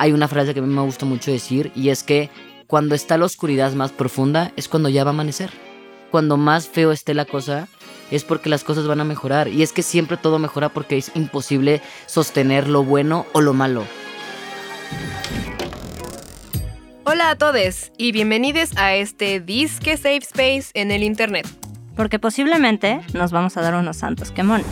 hay una frase que a mí me gusta mucho decir y es que cuando está la oscuridad más profunda es cuando ya va a amanecer. Cuando más feo esté la cosa es porque las cosas van a mejorar. Y es que siempre todo mejora porque es imposible sostener lo bueno o lo malo. Hola a todos y bienvenidos a este Disque Safe Space en el Internet. Porque posiblemente nos vamos a dar unos santos quemones.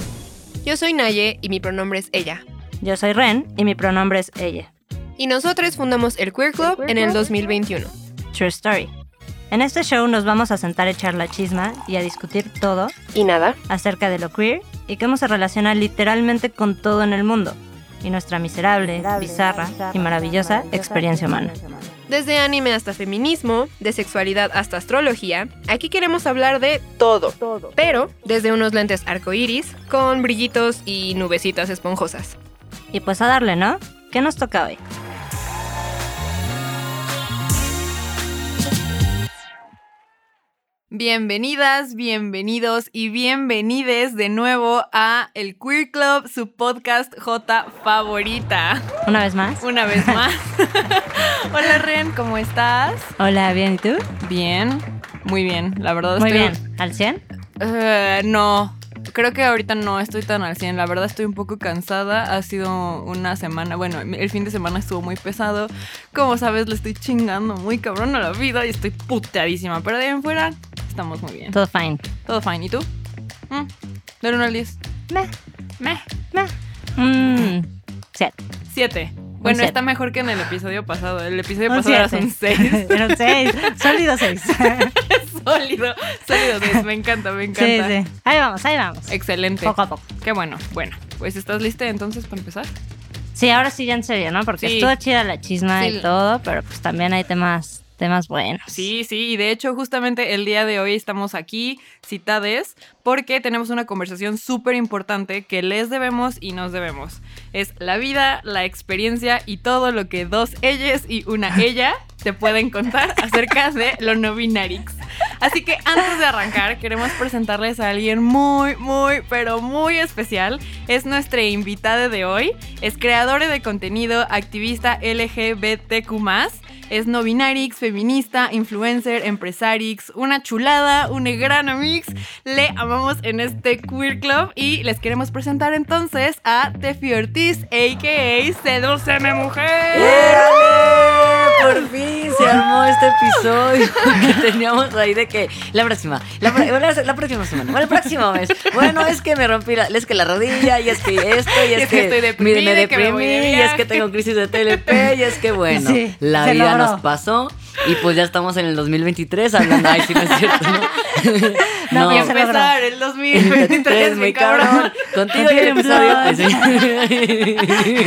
Yo soy Naye y mi pronombre es ella. Yo soy Ren y mi pronombre es ella. Y nosotros fundamos el Queer Club en el 2021. True Story. En este show nos vamos a sentar a echar la chisma y a discutir todo ¿Y nada? acerca de lo queer y cómo se relaciona literalmente con todo en el mundo y nuestra miserable, bizarra y maravillosa experiencia humana. Desde anime hasta feminismo, de sexualidad hasta astrología, aquí queremos hablar de todo. Pero desde unos lentes arcoíris, con brillitos y nubecitas esponjosas. Y pues a darle, ¿no? ¿Qué nos toca hoy? Bienvenidas, bienvenidos y bienvenides de nuevo a El Queer Club, su podcast J favorita. Una vez más. Una vez más. Hola Ren, ¿cómo estás? Hola, ¿bien y tú? Bien, muy bien, la verdad Muy estoy... bien. ¿Al 100? Eh, no, creo que ahorita no estoy tan al 100, la verdad estoy un poco cansada, ha sido una semana, bueno, el fin de semana estuvo muy pesado, como sabes le estoy chingando muy cabrón a la vida y estoy puteadísima, pero de ahí en fuera estamos muy bien. Todo fine. Todo fine. ¿Y tú? Mm, Del 1 al 10. Meh, Meh. meh. Mm, siete. 7. Bueno, está mejor que en el episodio pasado. El episodio pasado era un 6. Era un 6. Sólido 6. sólido. Sólido 6. Me encanta, me sí, encanta. sí. Ahí vamos, ahí vamos. Excelente. Poco a poco. Qué bueno. Bueno, pues ¿estás lista entonces para empezar? Sí, ahora sí ya en serio, ¿no? Porque Sí. estuvo chida la chisma Sí. y todo, pero pues también hay temas, temas buenos. Sí, sí, y de hecho justamente el día de hoy estamos aquí citades porque tenemos una conversación súper importante que les debemos y nos debemos. Es la vida, la experiencia y todo lo que dos ellas y una ella te pueden contar acerca de lo no binarix. Así que antes de arrancar queremos presentarles a alguien muy, muy, pero muy especial. Es nuestra invitada de hoy. Es creadora de contenido, activista LGBTQ+. Es no binarix, feminista, influencer, empresarix, una chulada, una gran amix. Le amamos en este queer club y les queremos presentar entonces a Tefi Ortiz, a.k.a. Sedúceme Mujer. Por fin se armó este episodio que teníamos ahí de que la próxima, la, pro- la- la próxima semana, bueno, el próximo mes. Bueno, es que me rompí la, es que la rodilla y es que esto y es, es que estoy me que de deprimí y es que tengo crisis de TLP y es que bueno, Sí, la vida logró. nos pasó y pues ya estamos en el 2023 hablando, ay, sí, no es cierto, ¿no? No, logró. empezar el 2023, mi muy cabrón. cabrón. Contigo y el Contigo episodio. pues, sí.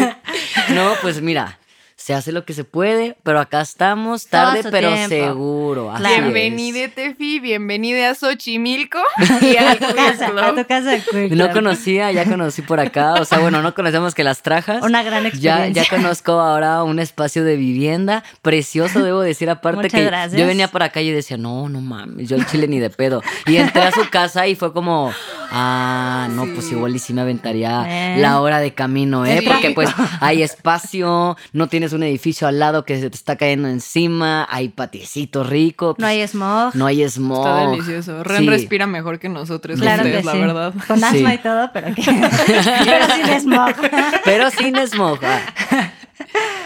No, pues mira, se hace lo que se puede, pero acá estamos tarde, pero tiempo. seguro. Claro. es. Bienvenida, Tefi, bienvenida a Xochimilco y A tu casa, a tu casa No conocía, ya conocí por acá. O sea, bueno, no conocemos que las trajas. Una gran Ya, experiencia. ya conozco ahora un espacio de vivienda precioso, debo decir. Aparte Muchas que gracias. yo venía por acá y decía, no, no mames, yo el chile ni de pedo. Y entré a su casa y fue como, ah, no, pues igual y sí me aventaría Eh. la hora de camino, ¿eh? Sí. Porque pues hay espacio, no tienes un edificio al lado que se te está cayendo encima, hay patiecito rico. No hay smog. No hay smog. Está delicioso. Ren Sí. respira mejor que nosotros, Claro ustedes, que la sí. verdad. Con asma y todo, pero, que... pero sin smog. Pero sin smog. ah.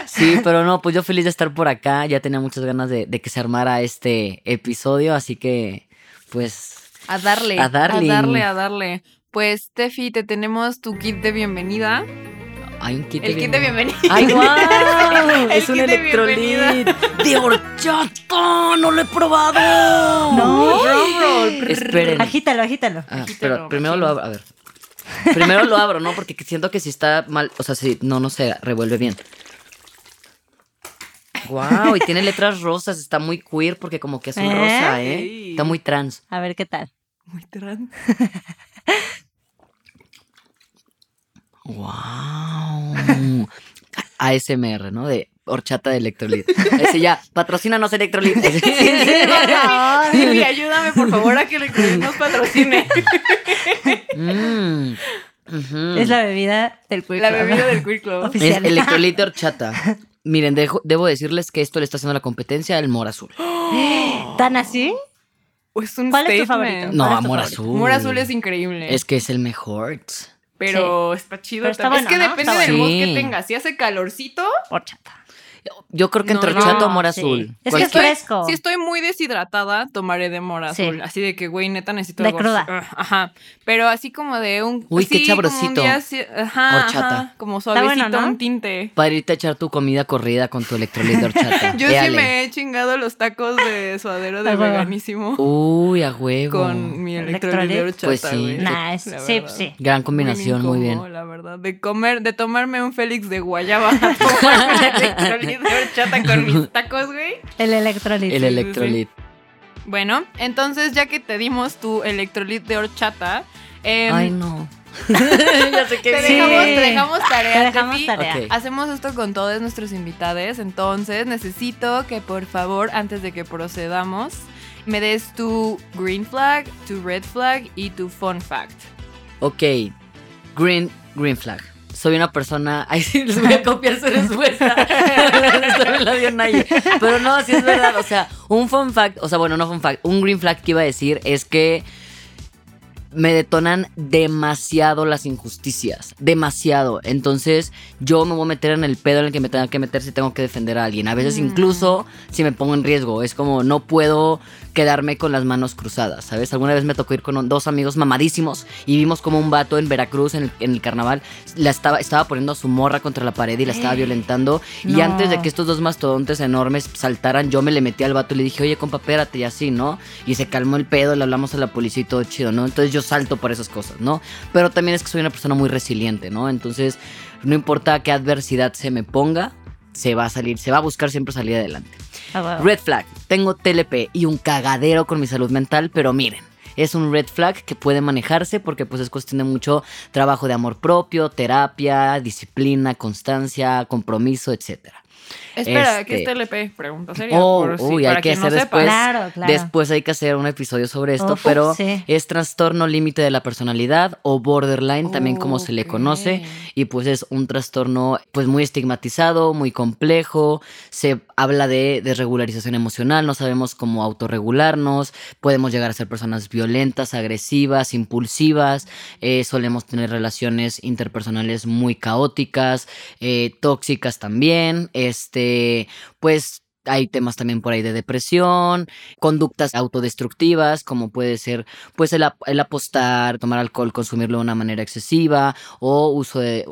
Sí, pero no, pues yo feliz de estar por acá. Ya tenía muchas ganas de, de que se armara este episodio, así que, pues, A darle. A darle. A darle, a darle. Pues, Tefi, te tenemos tu kit de bienvenida. Hay un kit El kit de bienvenida. ¡Ay, guau! El es un kit de electrolit bienvenida. de horchata. ¡No lo he probado! No. Drum roll. Esperen. Agítalo, agítalo. Ah, Agítalo, pero primero lo abro. A ver. Primero lo abro, ¿no? Porque siento que si está mal, o sea, si no, no se revuelve bien. Wow, y tiene letras rosas, está muy queer porque como que es un ¿Eh? rosa, ¿eh? Sí. Está muy trans. A ver qué tal. Muy trans. Wow. ASMR, ¿no? De horchata de electrolit. Ese ya, patrocínanos electrolit. Tefi, ayúdame, por favor, a que el nos patrocine. Mm. Es la bebida del Queer La Club. bebida del Queer Club. Oficial. Es electrolit de horchata. Miren, dejo- debo decirles que esto le está haciendo la competencia al Mora Azul. ¿Tan así? Es un ¿Cuál es tu favorito? No, ¿Cuál es tu Amor favorito? Azul. Amor azul es increíble. Es que es el mejor. Pero está chido. Pero está bueno, es que ¿no? depende Está del mood bueno. que tengas. Si hace calorcito, Horchata. Yo creo que No, entre no, horchata o Mora sí. Azul. Es que es fresco. Si estoy muy deshidratada, tomaré de mora Sí. azul. Así de que, güey, neta necesito De algo cruda. así. Ah, Ajá. Pero así como de un. Uy, qué día así- ajá, Horchata. ajá, Como suavecito, bueno, ¿no? un tinte. Para irte a echar tu comida corrida con tu electrolit de horchata. Yo sí me he chingado los tacos de suadero de veganísimo Uy, a huevo. con mi electrolit de horchata, Pues sí. güey. Nice. Sí, verdad. sí. Gran combinación, muy bien. incómodo, La verdad, de comer, de tomarme un Félix de guayaba, de horchata con mis tacos, güey. El electrolit. El sí, electrolit. Bueno, entonces ya que te dimos tu electrolit de horchata, em, Ay, no. ya sé te, que Sí. dejamos, te dejamos tarea. Te dejamos tarea. Hacemos esto con todos nuestros invitados, entonces necesito que por favor, antes de que procedamos, me des tu green flag, tu red flag y tu fun fact. Ok. Green, green flag. Soy una persona. Ay, sí, les voy a copiar su respuesta. Esta me la dio Naye. Pero no, sí es verdad. O sea, un fun fact. O sea, bueno, no fun fact. Un green flag que iba a decir es que me detonan demasiado las injusticias. Demasiado. Entonces, yo me voy a meter en el pedo en el que me tenga que meter si tengo que defender a alguien. A veces, incluso si me pongo en riesgo. Es como no puedo quedarme con las manos cruzadas, ¿sabes? Alguna vez me tocó ir con dos amigos mamadísimos y vimos como un vato en Veracruz en el, en el carnaval la estaba, estaba poniendo a su morra contra la pared y la estaba violentando. Y antes de que estos dos mastodontes enormes saltaran, yo me le metí al vato y le dije, oye, compa, espérate, y así, ¿no? Y se calmó el pedo, le hablamos a la policía y todo chido, ¿no? Entonces yo salto por esas cosas, ¿no? Pero también es que soy una persona muy resiliente, ¿no? Entonces, no importa qué adversidad se me ponga, se va a salir, se va a buscar siempre salir adelante. A huevo. Red flag, tengo TLP y un cagadero con mi salud mental, pero miren, es un red flag que puede manejarse porque pues es cuestión de mucho trabajo de amor propio, terapia, disciplina, constancia, compromiso, etcétera. Espera, Este- ¿qué es TLP? Pregunta seria. Oh, por si- uy, para hay que no hacer sepa. después. Claro, claro. Después hay que hacer un episodio sobre esto, Uf, pero sí. es trastorno límite de la personalidad o borderline, también como se le conoce, y pues es un trastorno pues muy estigmatizado, muy complejo, se habla de desregularización emocional, no sabemos cómo autorregularnos, podemos llegar a ser personas violentas, agresivas, impulsivas, eh, solemos tener relaciones interpersonales muy caóticas, eh, tóxicas también, este, pues hay temas también por ahí de depresión, conductas autodestructivas, como puede ser pues el, ap- el apostar, tomar alcohol, consumirlo de una manera excesiva o uso de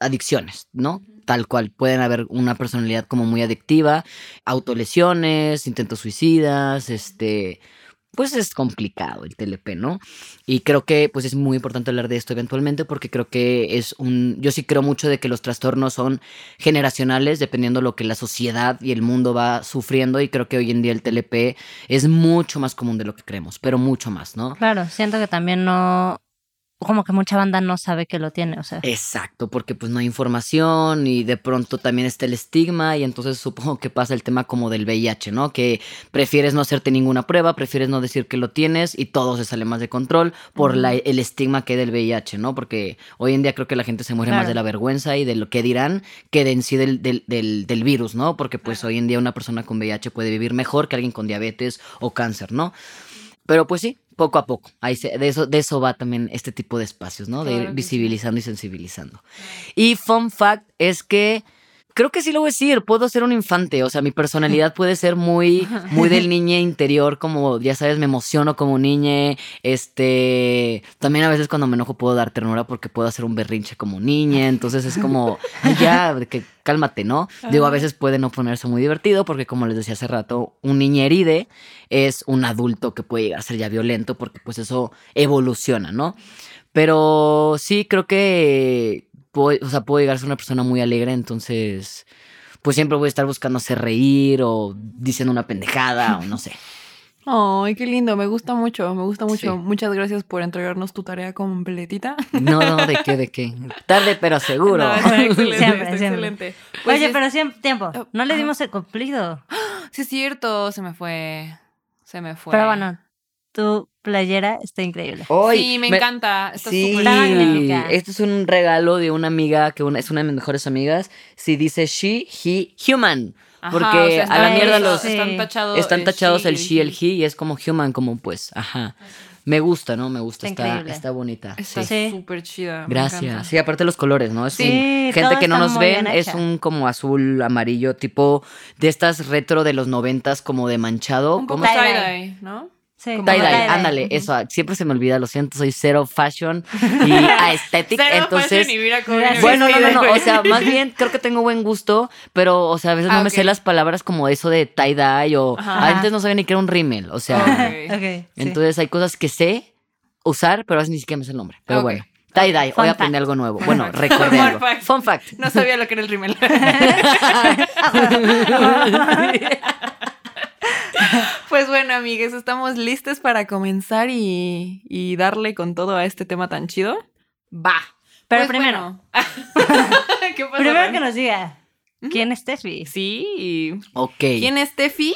adicciones, ¿no? Tal cual, pueden haber una personalidad como muy adictiva, autolesiones, intentos suicidas, este, pues es complicado el TLP, ¿no? Y creo que pues es muy importante hablar de esto eventualmente porque creo que es un, yo sí creo mucho de que los trastornos son generacionales dependiendo lo que la sociedad y el mundo va sufriendo y creo que hoy en día el TLP es mucho más común de lo que creemos, pero mucho más, ¿no? Claro, siento que también no. Como que mucha banda no sabe que lo tiene, o sea. Exacto, porque pues no hay información y de pronto también está el estigma y entonces supongo que pasa el tema como del VIH, ¿no? Que prefieres no hacerte ninguna prueba, prefieres no decir que lo tienes y todo se sale más de control por la- el estigma que hay del VIH, ¿no? Porque hoy en día creo que la gente se muere más de la vergüenza y de lo que dirán que de en sí del, del, del- del virus, ¿no? Porque pues hoy en día una persona con VIH puede vivir mejor que alguien con diabetes o cáncer, ¿no? Pero pues sí, poco a poco. Ahí se- de, eso, de eso va también este tipo de espacios, ¿no? De ir visibilizando y sensibilizando. Y fun fact es que creo que sí lo voy a decir, puedo ser un infante, o sea, mi personalidad puede ser muy, muy del niñe interior, como ya sabes, me emociono como niñe, este, también a veces cuando me enojo puedo dar ternura porque puedo hacer un berrinche como niña, entonces es como, "Ay, ya, que cálmate, ¿no? Digo, a veces puede no ponerse muy divertido porque como les decía hace rato, un niño heride es un adulto que puede llegar a ser ya violento porque pues eso evoluciona, ¿no? Pero sí, creo que puedo, o sea, puedo llegar a ser una persona muy alegre, entonces pues siempre voy a estar buscando hacer reír o diciendo una pendejada o no sé. Ay, qué lindo, me gusta mucho, me gusta mucho. Sí. Muchas gracias por entregarnos tu tarea completita. No, no, de qué, de qué. Tarde pero seguro. No, está excelente, Siempre, está siempre. excelente. Pues Oye, es- pero siempre tiempo. No le dimos el cumplido. Sí, es cierto, se me fue. Se me fue. Pero bueno, tu playera está increíble. Hoy sí, me, encanta. Está sí, esto es un regalo de una amiga que una, es una de mis mejores amigas. Si dice she, he, human. Ajá, Porque o sea, a la mierda los están tachados, están el tachados she, el she, el he y es como human, como pues, ajá. Me gusta, ¿no? Me gusta, Está está, bonita. Está. Sí. súper chida. Gracias. Sí, aparte los colores, ¿no? Es Sí, un- gente que no nos ven, es un como azul, amarillo, tipo de estas retro de los noventas, como de manchado. Un poco ¿Cómo? Tie-dye. tie-dye, ¿no? Sí, Tie-dye, tie-dye. ándale, eso, siempre se me olvida, lo siento, soy cero fashion y aesthetic, Cero entonces... fashion y mira cómo Bueno, no, no, no, o sea, más bien creo que tengo buen gusto, pero, o sea, a veces Ah, no me sé las palabras como eso de tie-dye o Ajá. antes no sabía ni que era un rímel, o sea, Ok. Ok, sí. entonces hay cosas que sé usar, pero a veces ni siquiera me sé el nombre, pero bueno. Tie-dye, hoy aprendí algo nuevo. Bueno, recordé Fun algo. fact. Fun fact. No sabía lo que era el rímel. Pues bueno, amigues, estamos listos para comenzar y, y darle con todo a este tema tan chido. Va. Pero Pues primero, bueno. ¿Qué pasa, primero que nos diga, ¿quién es Steffi? Sí. Ok. ¿Quién es Tefi?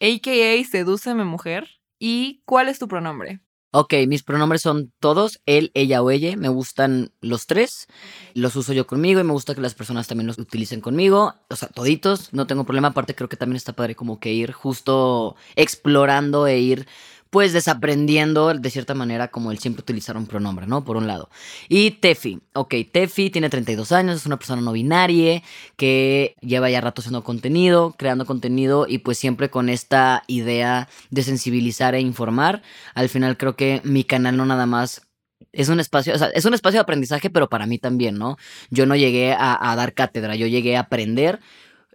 AKA Sedúceme Mujer. ¿Y cuál es tu pronombre? Ok, mis pronombres son todos, él, ella o ella. Me gustan los tres. Los uso yo conmigo y me gusta que las personas también los utilicen conmigo. O sea, toditos, no tengo problema. Aparte, creo que también está padre como que ir justo explorando e ir pues desaprendiendo de cierta manera como el siempre utilizar un pronombre, ¿no? Por un lado. Y Tefi, ok, Tefi tiene 32 años, es una persona no binaria que lleva ya rato haciendo contenido, creando contenido y pues siempre con esta idea de sensibilizar e informar. Al final creo que mi canal no nada más es un espacio, o sea, es un espacio de aprendizaje, pero para mí también, ¿no? Yo no llegué a, a dar cátedra, yo llegué a aprender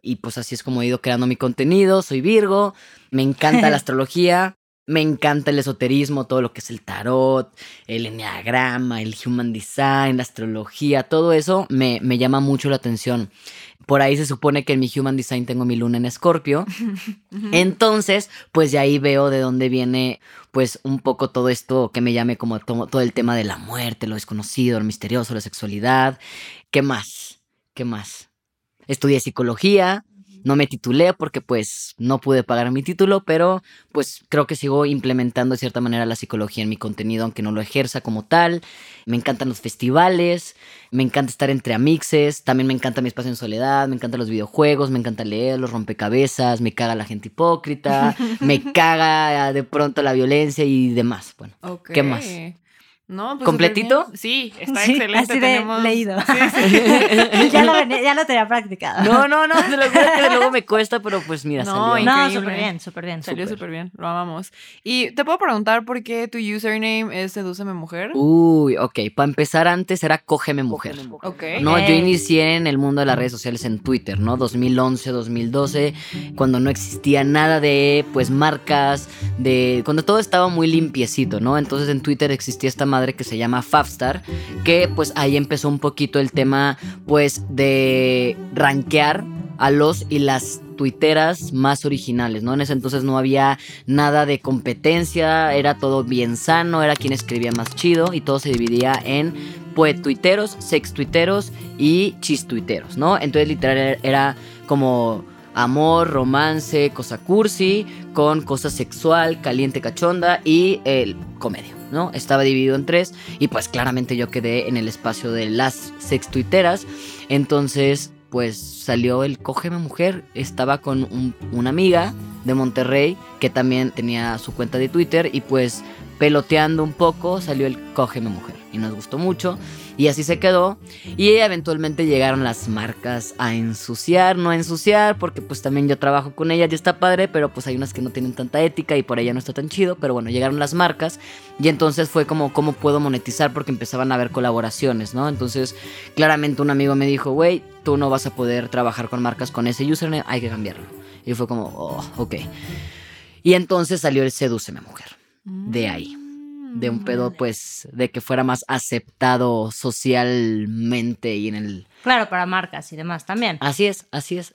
y pues así es como he ido creando mi contenido. Soy Virgo, me encanta la astrología, me encanta el esoterismo, todo lo que es el tarot, el enneagrama, el human design, la astrología, todo eso me, me llama mucho la atención. Por ahí se supone que en mi human design tengo mi luna en escorpio. Entonces, pues de ahí veo de dónde viene, pues, un poco todo esto que me llame como to- todo el tema de la muerte, lo desconocido, lo misterioso, la sexualidad. ¿Qué más? ¿Qué más? Estudié psicología, no me titulé porque pues no pude pagar mi título, pero pues creo que sigo implementando de cierta manera la psicología en mi contenido, aunque no lo ejerza como tal. Me encantan los festivales, me encanta estar entre amixes, también me encanta mi espacio en soledad, me encantan los videojuegos, me encanta leer, los rompecabezas, me caga la gente hipócrita, me caga de pronto la violencia y demás. Bueno. ¿Qué más? No, pues ¿Completito? Sí, está Sí, excelente. así de Tenemos... leído. Sí, sí. ya, lo venía- ya lo tenía practicado. no, no, no, te lo juro que luego me cuesta, pero pues mira, No, salió. No, súper bien, súper bien. Salió Súper. bien, lo amamos. Y te puedo preguntar por qué tu username es Sedúceme Mujer. Uy, ok, para empezar antes era Cógeme Mujer. ok. No, yo Ey. inicié en el mundo de las redes sociales en Twitter, ¿no? 2011, 2012, cuando no existía nada de, pues, marcas, de... Cuando todo estaba muy limpiecito, ¿no? Entonces en Twitter existía esta madre que se llama Fafstar, que pues ahí empezó un poquito el tema, pues, de rankear a los y las tuiteras más originales, ¿no? En ese entonces no había nada de competencia, era todo bien sano, era quien escribía más chido y todo se dividía en poetuiteros, sextuiteros y chistuiteros, ¿no? Entonces literal era- como amor, romance, cosa cursi, con cosa sexual, caliente, cachonda y el comedia, ¿no? Estaba dividido en tres y pues claramente yo quedé en el espacio de las sextuiteras, entonces pues salió el Cógeme Mujer, estaba con un- una amiga de Monterrey que también tenía su cuenta de Twitter y pues peloteando un poco salió el Cógeme Mujer y nos gustó mucho y así se quedó y eventualmente llegaron las marcas a ensuciar, no a ensuciar porque pues también yo trabajo con ellas y está padre pero pues hay unas que no tienen tanta ética y por ella no está tan chido pero bueno llegaron las marcas y entonces fue como cómo puedo monetizar porque empezaban a haber colaboraciones, ¿no? Entonces claramente un amigo me dijo, güey, tú no vas a poder trabajar con marcas con ese username, hay que cambiarlo. Y fue como, oh, ok. Y entonces salió el Sedúceme Mujer. De ahí, De un pedo, pues, de que fuera más aceptado socialmente y en el... Claro, para marcas y demás también. Así es, así es.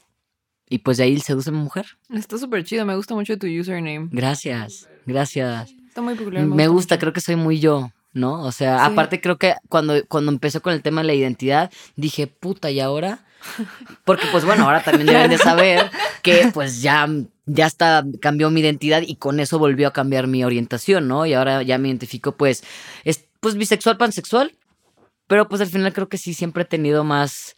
Y pues de ahí el Sedúceme Mujer. Está súper chido, me gusta mucho tu username. Gracias, gracias. Está muy peculiar. Me gusta, mucho. creo que soy muy yo, ¿no? O sea, Sí. aparte creo que cuando, cuando empezó con el tema de la identidad, dije, puta, ¿y ahora? Porque pues bueno, ahora también deben de saber que pues ya ya hasta cambió mi identidad y con eso volvió a cambiar mi orientación, ¿no? Y ahora ya me identifico pues, es, pues bisexual, pansexual, pero pues al final creo que sí siempre he tenido más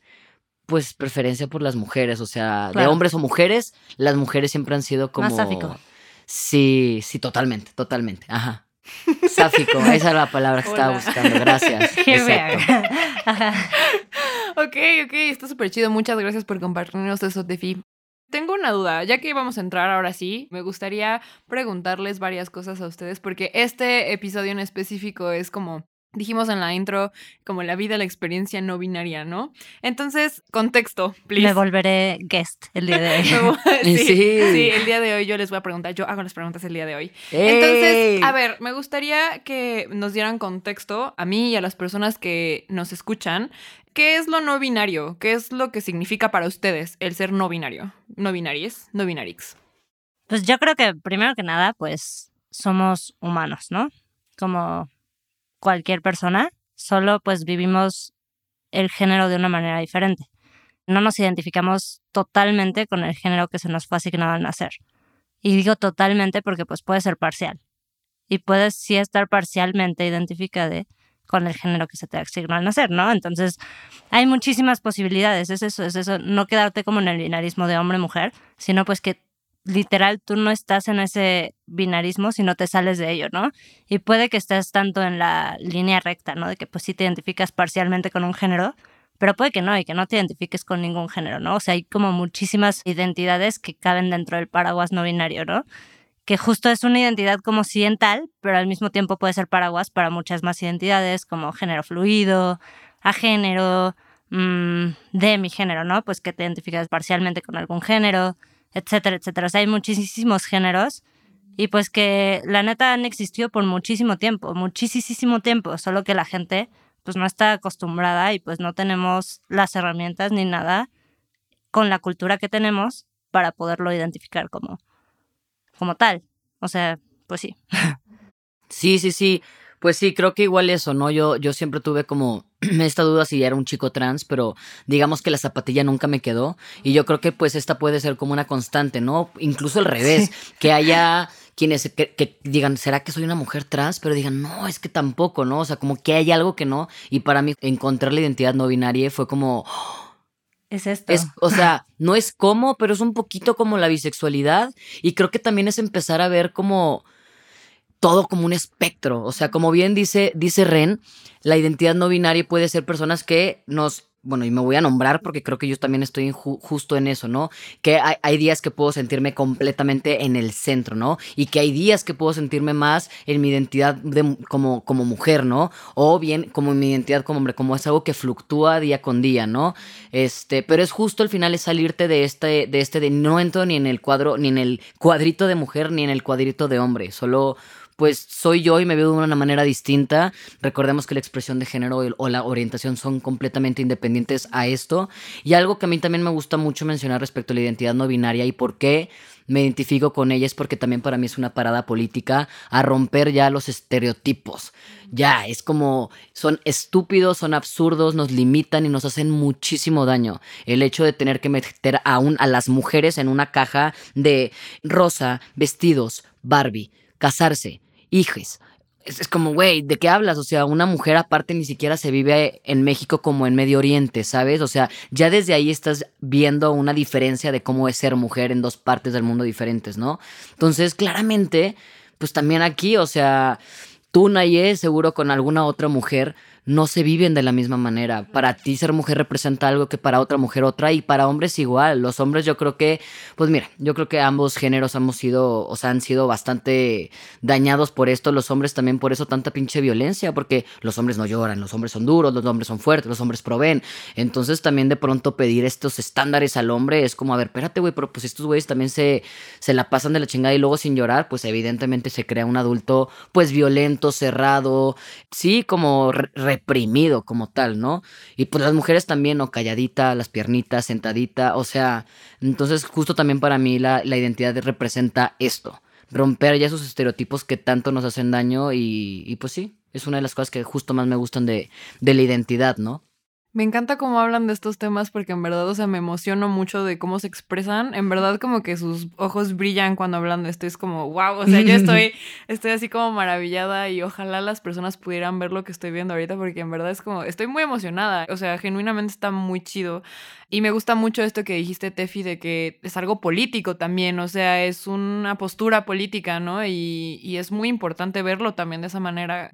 pues preferencia por las mujeres, o sea, de hombres o mujeres, las mujeres siempre han sido como... Más sáfico. Sí, sí, totalmente, totalmente, ajá. Sáfico, esa era la palabra que estaba buscando, gracias. Exacto. Ok, ok, está súper chido. Muchas gracias por compartirnos eso, Tefi. Tengo una duda, ya que vamos a entrar ahora sí, me gustaría preguntarles varias cosas a ustedes, porque este episodio en específico es como dijimos en la intro, como la vida, la experiencia no binaria, ¿no? Entonces, contexto, please. Me volveré guest el día de hoy. sí, Sí. sí, el día de hoy yo les voy a preguntar, yo hago las preguntas el día de hoy. ¡Ey! Entonces, a ver, me gustaría que nos dieran contexto a mí y a las personas que nos escuchan. ¿Qué es lo no binario? ¿Qué es lo que significa para ustedes el ser no binario? No binaries, no binarix. Pues yo creo que primero que nada, pues somos humanos, ¿no? Como cualquier persona, solo pues vivimos el género de una manera diferente. No nos identificamos totalmente con el género que se nos fue asignado al nacer. Y digo totalmente porque pues puede ser parcial. Y puedes sí estar parcialmente identificada con el género que se te asignó al nacer, ¿no? Entonces, hay muchísimas posibilidades, es eso, es eso, no quedarte como en el binarismo de hombre-mujer, sino pues que literal tú no estás en ese binarismo si no te sales de ello, ¿no? Y puede que estés tanto en la línea recta, ¿no? De que pues sí te identificas parcialmente con un género, pero puede que no y que no te identifiques con ningún género, ¿no? O sea, hay como muchísimas identidades que caben dentro del paraguas no binario, ¿no? Que justo es una identidad como occidental, pero al mismo tiempo puede ser paraguas para muchas más identidades como género fluido, agénero, mmm, de mi género, ¿no? Pues que te identificas parcialmente con algún género, etcétera, etcétera. O sea, hay muchísimos géneros y pues que la neta han existido por muchísimo tiempo, muchísimo tiempo, solo que la gente pues no está acostumbrada y pues no tenemos las herramientas ni nada con la cultura que tenemos para poderlo identificar como, como tal. O sea, pues sí. Sí, sí, sí. Pues sí, creo que igual eso, ¿no? Yo, yo siempre tuve como esta duda si era un chico trans, pero digamos que la zapatilla nunca me quedó. Y yo creo que pues esta puede ser como una constante, ¿no? Incluso al revés, que haya quienes que, que digan, ¿será que soy una mujer trans? Pero digan, no, es que tampoco, ¿no? O sea, como que hay algo que no. Y para mí encontrar la identidad no binaria fue como, Es esto. es, o sea, no es como, pero es un poquito como la bisexualidad. Y creo que también es empezar a ver como todo como un espectro. O sea, como bien dice, dice Ren, la identidad no binaria puede ser personas que nos. Bueno, y me voy a nombrar porque creo que yo también estoy ju- justo en eso, ¿no? Que hay, hay días que puedo sentirme completamente en el centro, ¿no? Y que hay días que puedo sentirme más en mi identidad de, como, como mujer, ¿no? O bien como en mi identidad como hombre, como es algo que fluctúa día con día, ¿no? Este, pero es justo al final es salirte de este, de este, de no entro ni en el cuadro, ni en el cuadrito de mujer, ni en el cuadrito de hombre. Solo, pues soy yo y me veo de una manera distinta. Recordemos que la expresión de género o la orientación son completamente independientes a esto. Y algo que a mí también me gusta mucho mencionar respecto a la identidad no binaria y por qué me identifico con ella es porque también para mí es una parada política a romper ya los estereotipos. Ya, es como son estúpidos, son absurdos, nos limitan y nos hacen muchísimo daño. El hecho de tener que meter aún a las mujeres en una caja de rosa, vestidos, Barbie, casarse, hijos. Es, como, güey, ¿de qué hablas? O sea, una mujer aparte ni siquiera se vive en México como en Medio Oriente, ¿sabes? O sea, ya desde ahí estás viendo una diferencia de cómo es ser mujer en dos partes del mundo diferentes, ¿no? Entonces, claramente, pues también aquí, o sea, tú, Naye, seguro con alguna otra mujer, no se viven de la misma manera. Para ti ser mujer representa algo que para otra mujer otra y para hombres igual. Los hombres yo creo que, pues mira, yo creo que ambos géneros hemos sido, o sea, han sido bastante dañados por esto. Los hombres también por eso tanta pinche violencia, porque los hombres no lloran, los hombres son duros, los hombres son fuertes, los hombres proveen. Entonces también de pronto pedir estos estándares al hombre es como, a ver, espérate, güey, pero pues estos güeyes también se, se la pasan de la chingada y luego sin llorar, pues evidentemente se crea un adulto pues violento, cerrado, sí, como re- reprimido como tal, ¿no? Y pues las mujeres también, ¿no? Calladita, las piernitas, sentadita, o sea, entonces justo también para mí la, la identidad representa esto, romper ya esos estereotipos que tanto nos hacen daño y, y pues sí, es una de las cosas que justo más me gustan de, de la identidad, ¿no? Me encanta cómo hablan de estos temas porque en verdad, o sea, me emociono mucho de cómo se expresan. En verdad, como que sus ojos brillan cuando hablan de esto. Es como, wow, o sea, yo estoy, estoy así como maravillada y ojalá las personas pudieran ver lo que estoy viendo ahorita porque en verdad es como, estoy muy emocionada. O sea, genuinamente está muy chido. Y me gusta mucho esto que dijiste, Tefi, de que es algo político también, o sea, es una postura política, ¿no? Y, y es muy importante verlo también de esa manera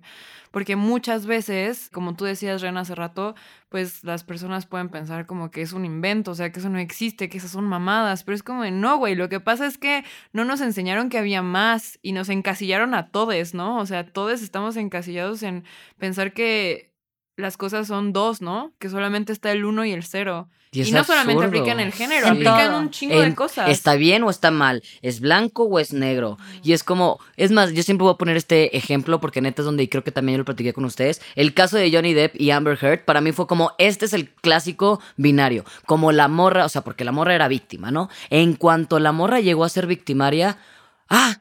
porque muchas veces, como tú decías, Ren, hace rato, pues las personas pueden pensar como que es un invento, o sea, que eso no existe, que esas son mamadas, pero es como de no, güey, lo que pasa es que no nos enseñaron que había más y nos encasillaron a todos, ¿no? O sea, todos estamos encasillados en pensar que las cosas son dos, ¿no? Que solamente está el uno y el cero. Y, no solamente aplica en el género, aplica en un chingo de cosas. ¿Está bien o está mal? ¿Es blanco o es negro? Y es como, es más, yo siempre voy a poner este ejemplo porque neta es donde creo que también yo lo platiqué con ustedes. El caso de Johnny Depp y Amber Heard, para mí fue como, este es el clásico binario. Como la morra, o sea, porque la morra era víctima, ¿no? En cuanto la morra llegó a ser victimaria, ah,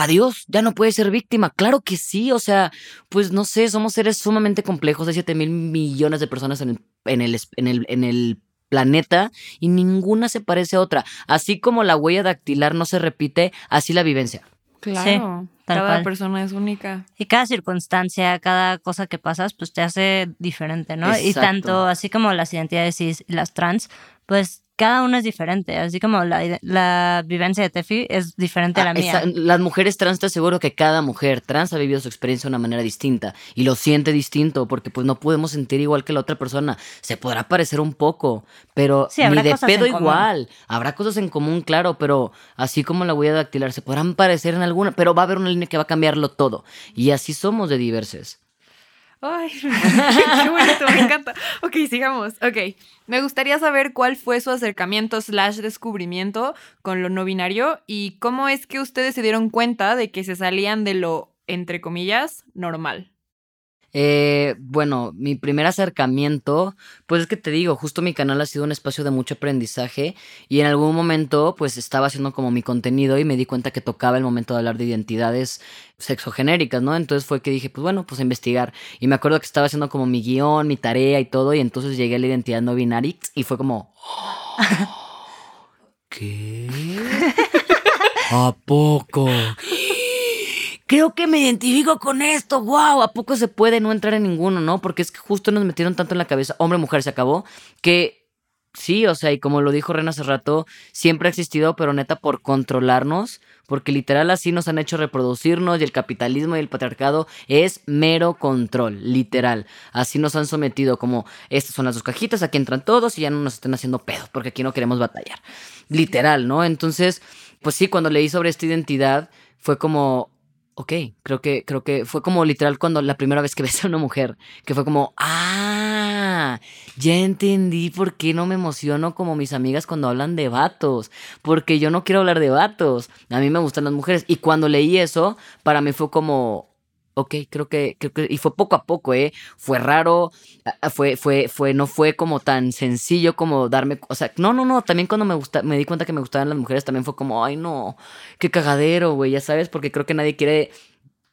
Adiós, ya no puede ser víctima. Claro que sí, o sea, pues no sé, somos seres sumamente complejos, hay 7 mil millones de personas en en el, en el, en el planeta y ninguna se parece a otra. Así como la huella dactilar no se repite, así la vivencia. Claro, cada persona es única. Y cada circunstancia, cada cosa que pasas, pues te hace diferente, ¿no? Y tanto así como las identidades y las trans, pues cada uno es diferente, así como la, vivencia de Tefi es diferente a la ah, mía. las mujeres trans, te aseguro que cada mujer trans ha vivido su experiencia de una manera distinta y lo siente distinto porque pues no podemos sentir igual que la otra persona. Se podrá parecer un poco, pero ni de pedo igual. Habrá cosas en común, claro, pero así como la huella dactilar, se podrán parecer en alguna, pero va a haber una línea que va a cambiarlo todo. Y así somos de diversos. Ay, qué bonito, me encanta. Ok, sigamos. Ok, me gustaría saber cuál fue su acercamiento slash descubrimiento con lo no binario y cómo es que ustedes se dieron cuenta de que se salían de lo, entre comillas, normal. Eh, bueno, mi primer acercamiento, pues es que te digo, justo mi canal ha sido un espacio de mucho aprendizaje y en algún momento pues estaba haciendo como mi contenido y me di cuenta que tocaba el momento de hablar de identidades sexogenéricas, ¿no? Entonces fue que dije, pues bueno, pues a investigar. Y me acuerdo que estaba haciendo como mi guion, mi tarea y todo y entonces llegué a la identidad no binaria y fue como... ¿Qué? ¿A poco? Creo que me identifico con esto, wow, ¿a poco se puede no entrar en ninguno, no? Porque es que justo nos metieron tanto en la cabeza, hombre, mujer, se acabó, que sí, o sea, y como lo dijo Ren hace rato, siempre ha existido, pero neta por controlarnos, porque literal así nos han hecho reproducirnos y el capitalismo y el patriarcado es mero control, literal. Así nos han sometido como estas son las dos cajitas, aquí entran todos y ya no nos estén haciendo pedo, porque aquí no queremos batallar. Literal, ¿no? Entonces, pues sí, cuando leí sobre esta identidad, fue como, ok, creo que, creo que fue como literal cuando la primera vez que besé a una mujer, que fue como, ah, ya entendí por qué no me emociono como mis amigas cuando hablan de vatos, porque yo no quiero hablar de vatos, a mí me gustan las mujeres. Y cuando leí eso, para mí fue como, ok, creo que, creo que, y fue poco a poco, ¿eh? Fue raro, fue, fue, fue, no fue como tan sencillo como darme, o sea, no, no, no, también cuando me gusta, me di cuenta que me gustaban las mujeres, también fue como, ay, no, qué cagadero, güey, ya sabes, porque creo que nadie quiere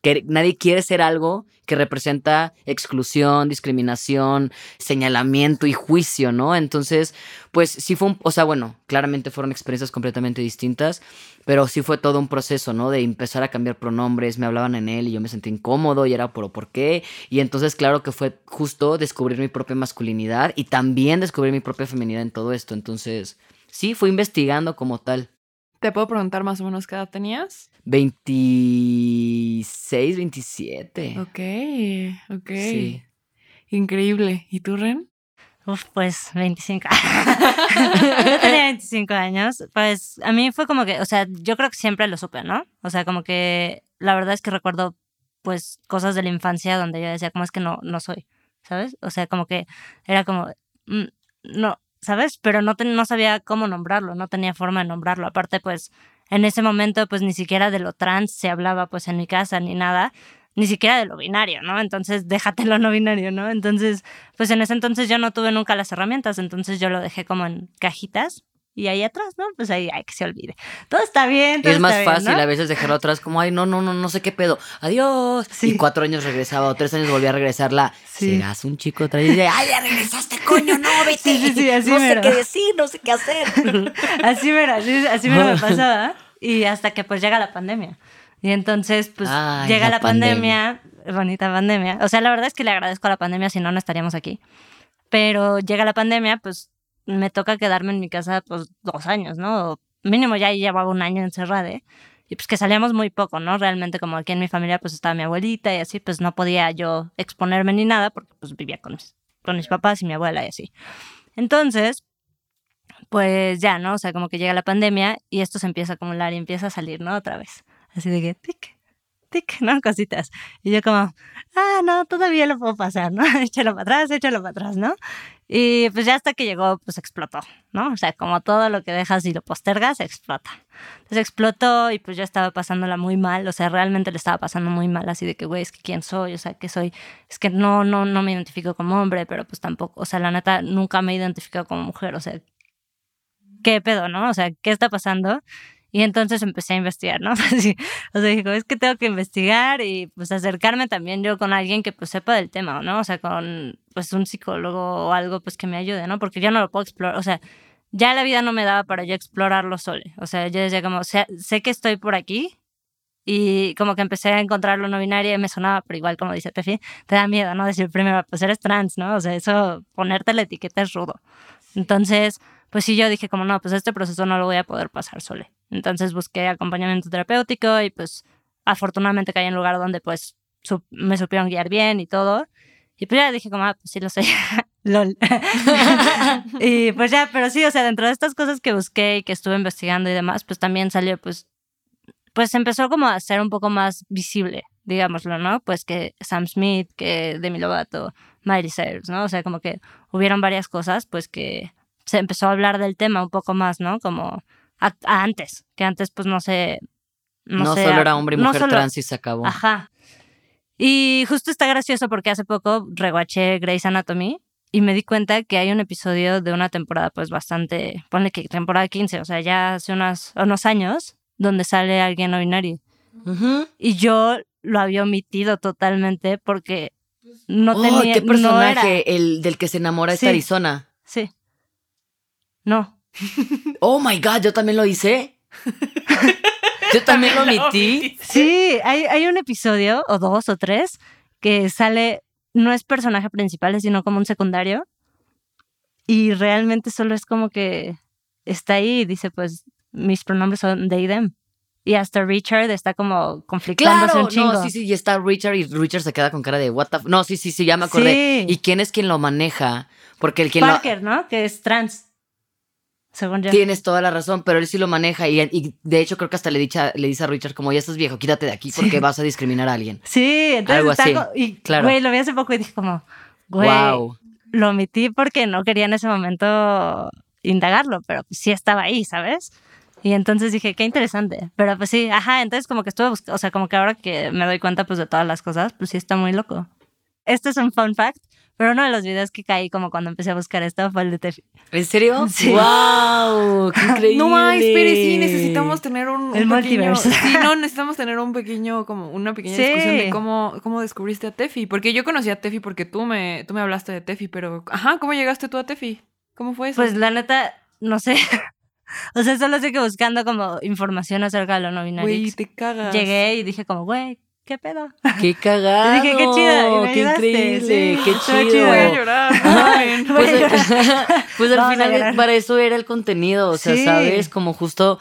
que nadie quiere ser algo que representa exclusión, discriminación, señalamiento y juicio, ¿no? Entonces, pues sí fue un, o sea, bueno, claramente fueron experiencias completamente distintas, pero sí fue todo un proceso, ¿no? De empezar a cambiar pronombres, me hablaban en él y yo me sentí incómodo y era por por qué, y entonces claro que fue justo descubrir mi propia masculinidad y también descubrir mi propia feminidad en todo esto, entonces, sí, fui investigando como tal. ¿Te puedo preguntar más o menos qué edad tenías? 26, 27. Ok, ok. Sí. Increíble. ¿Y tú, Ren? Uf, pues 25. yo tenía 25 años. Pues a mí fue como que, o sea, yo creo que siempre lo supe, ¿no? O sea, como que la verdad es que recuerdo pues cosas de la infancia donde yo decía, ¿cómo es que no, no soy? ¿Sabes? O sea, como que era como, mm, no, ¿sabes? Pero no, no sabía cómo nombrarlo, no tenía forma de nombrarlo. Aparte, pues en ese momento, pues ni siquiera de lo trans se hablaba pues en mi casa ni nada, ni siquiera de lo binario, ¿no? Entonces, déjate lo no binario, ¿no? Entonces, pues en ese entonces yo no tuve nunca las herramientas, entonces yo lo dejé como en cajitas y ahí atrás, ¿no? Pues ahí, ay, que se olvide. Todo está bien. todo Es más bien, fácil ¿no? a veces dejarlo atrás como, ay, no, no, no, no sé qué pedo. Adiós. Sí. Y cuatro años regresaba o tres años volvía a regresarla. Sí. Serás un chico otra vez. Y ay, ya regresaste, coño, no, vete. Sí, sí, sí, así no mero. sé qué decir, no sé qué hacer. Así así, así mero me pasaba. Y hasta que pues llega la pandemia. Y entonces, pues Ay, llega la la, pandemia, bonita pandemia. O sea, la verdad es que le agradezco a la pandemia, si no, no estaríamos aquí. Pero llega la pandemia, pues me toca quedarme en mi casa pues dos años, ¿no? O mínimo ya llevaba un año encerrada, ¿eh? Y pues que salíamos muy poco, ¿no? Realmente como aquí en mi familia pues estaba mi abuelita y así, pues no podía yo exponerme ni nada porque pues vivía con mis, con mis papás y mi abuela y así. Entonces, pues ya, ¿no? O sea, como que llega la pandemia y esto se empieza a acumular y empieza a salir, ¿no? Otra vez. Así de que, tic, tic, ¿no? Cositas. Y yo como, ah, no, todavía lo puedo pasar, ¿no? échalo para atrás, échalo para atrás, ¿no? Y pues ya hasta que llegó, pues explotó, ¿no? O sea, como todo lo que dejas y lo postergas, explota. Entonces explotó y pues yo estaba pasándola muy mal, o sea, realmente le estaba pasando muy mal, así de que, güey, es que quién soy, o sea, que soy, es que no, no, no me identifico como hombre, pero pues tampoco, o sea, la neta, nunca me he identificado como mujer, o sea, ¿qué pedo, no? O sea, ¿qué está pasando? Y entonces empecé a investigar, ¿no? Así, o sea, digo, es que tengo que investigar y pues acercarme también yo con alguien que pues sepa del tema, ¿no? O sea, con pues un psicólogo o algo pues que me ayude, ¿no? Porque yo no lo puedo explorar, o sea, ya la vida no me daba para yo explorarlo solo. O sea, yo decía como, sé, sé que estoy por aquí y como que empecé a encontrarlo no binario y me sonaba, pero igual como dice Tefi, te da miedo, ¿no? Decir primero, pues eres trans, ¿no? O sea, eso, ponerte la etiqueta es rudo. Entonces, pues sí, yo dije como, no, pues este proceso no lo voy a poder pasar solo. Entonces busqué acompañamiento terapéutico y pues afortunadamente caí en un lugar donde pues su- me supieron guiar bien y todo. Y pues ya dije como, ah, pues sí lo sé. Lol. y pues ya, pero sí, o sea, dentro de estas cosas que busqué y que estuve investigando y demás, pues también salió pues, pues empezó como a ser un poco más visible, digámoslo, ¿no? Pues que Sam Smith, que Demi Lovato, Miley Cyrus, ¿no? O sea, como que hubieron varias cosas, pues que se empezó a hablar del tema un poco más, ¿no? Como a- a antes, que antes pues no sé... No, sé, solo era hombre y no mujer solo- trans y se acabó. Ajá. Y justo está gracioso porque hace poco reguaché Grey's Anatomy y me di cuenta que hay un episodio de una temporada pues bastante, ponle que temporada 15, o sea, ya hace unos, unos años, donde sale alguien no binario. Y yo lo había omitido totalmente porque no Oh, tenía... ¿Qué no personaje? era- el del que se enamora es Sí. Arizona. Sí. No. Oh my god, yo también lo hice. yo también lo omití. Sí, hay, hay un episodio, o dos o tres, que sale, no es personaje principal, sino como un secundario. Y realmente solo es como que está ahí y dice, pues, mis pronombres son they, them. Y hasta Richard está como conflictándose Claro, un chingo. no, sí, sí, y está Richard y Richard se queda con cara de what the f- No, sí, sí, sí, ya me acordé. Sí. ¿Y quién es quien lo maneja? Porque el quien Parker, ¿no? Que es trans. Según yo. tienes toda la razón, pero él sí lo maneja y, y de hecho creo que hasta le, dicha, le dice a Richard como ya estás viejo, quítate de aquí porque Sí. vas a discriminar a alguien. Sí, entonces Algo así, y, claro. Güey, lo vi hace poco y dije como, güey, wow. lo omití porque no quería en ese momento indagarlo, pero pues sí estaba ahí, ¿sabes? Y entonces dije, qué interesante. Pero pues sí, ajá, entonces como que estuve buscando, o sea, como que ahora que me doy cuenta pues de todas las cosas, pues sí está muy loco. Este es un fun fact, pero uno de los videos que caí como cuando empecé a buscar esto fue el de Tefi. ¿En serio? Sí. ¡Wow! ¡Qué increíble! No, ay, espere, sí, necesitamos tener un, un El pequeño... multiverse. Sí, no, necesitamos tener un pequeño, como una pequeña Sí. discusión de cómo, cómo descubriste a Tefi. Porque yo conocí a Tefi porque tú me, tú me hablaste de Tefi, pero... Ajá, ¿cómo llegaste tú a Tefi? ¿Cómo fue eso? Pues la neta, no sé. o sea, solo sé que buscando como información acerca de lo no binario. Güey, te cagas. Llegué y dije como, güey, ¿qué pedo? ¡Qué cagado! Y dije, qué chido, y me ¡Qué ayudaste, increíble! sí, ¡Qué chido! chido. Voy a llorar. Ay, no. Voy a Pues, llorar. pues al Vamos final para eso era el contenido, o sea, Sí. ¿sabes? Como justo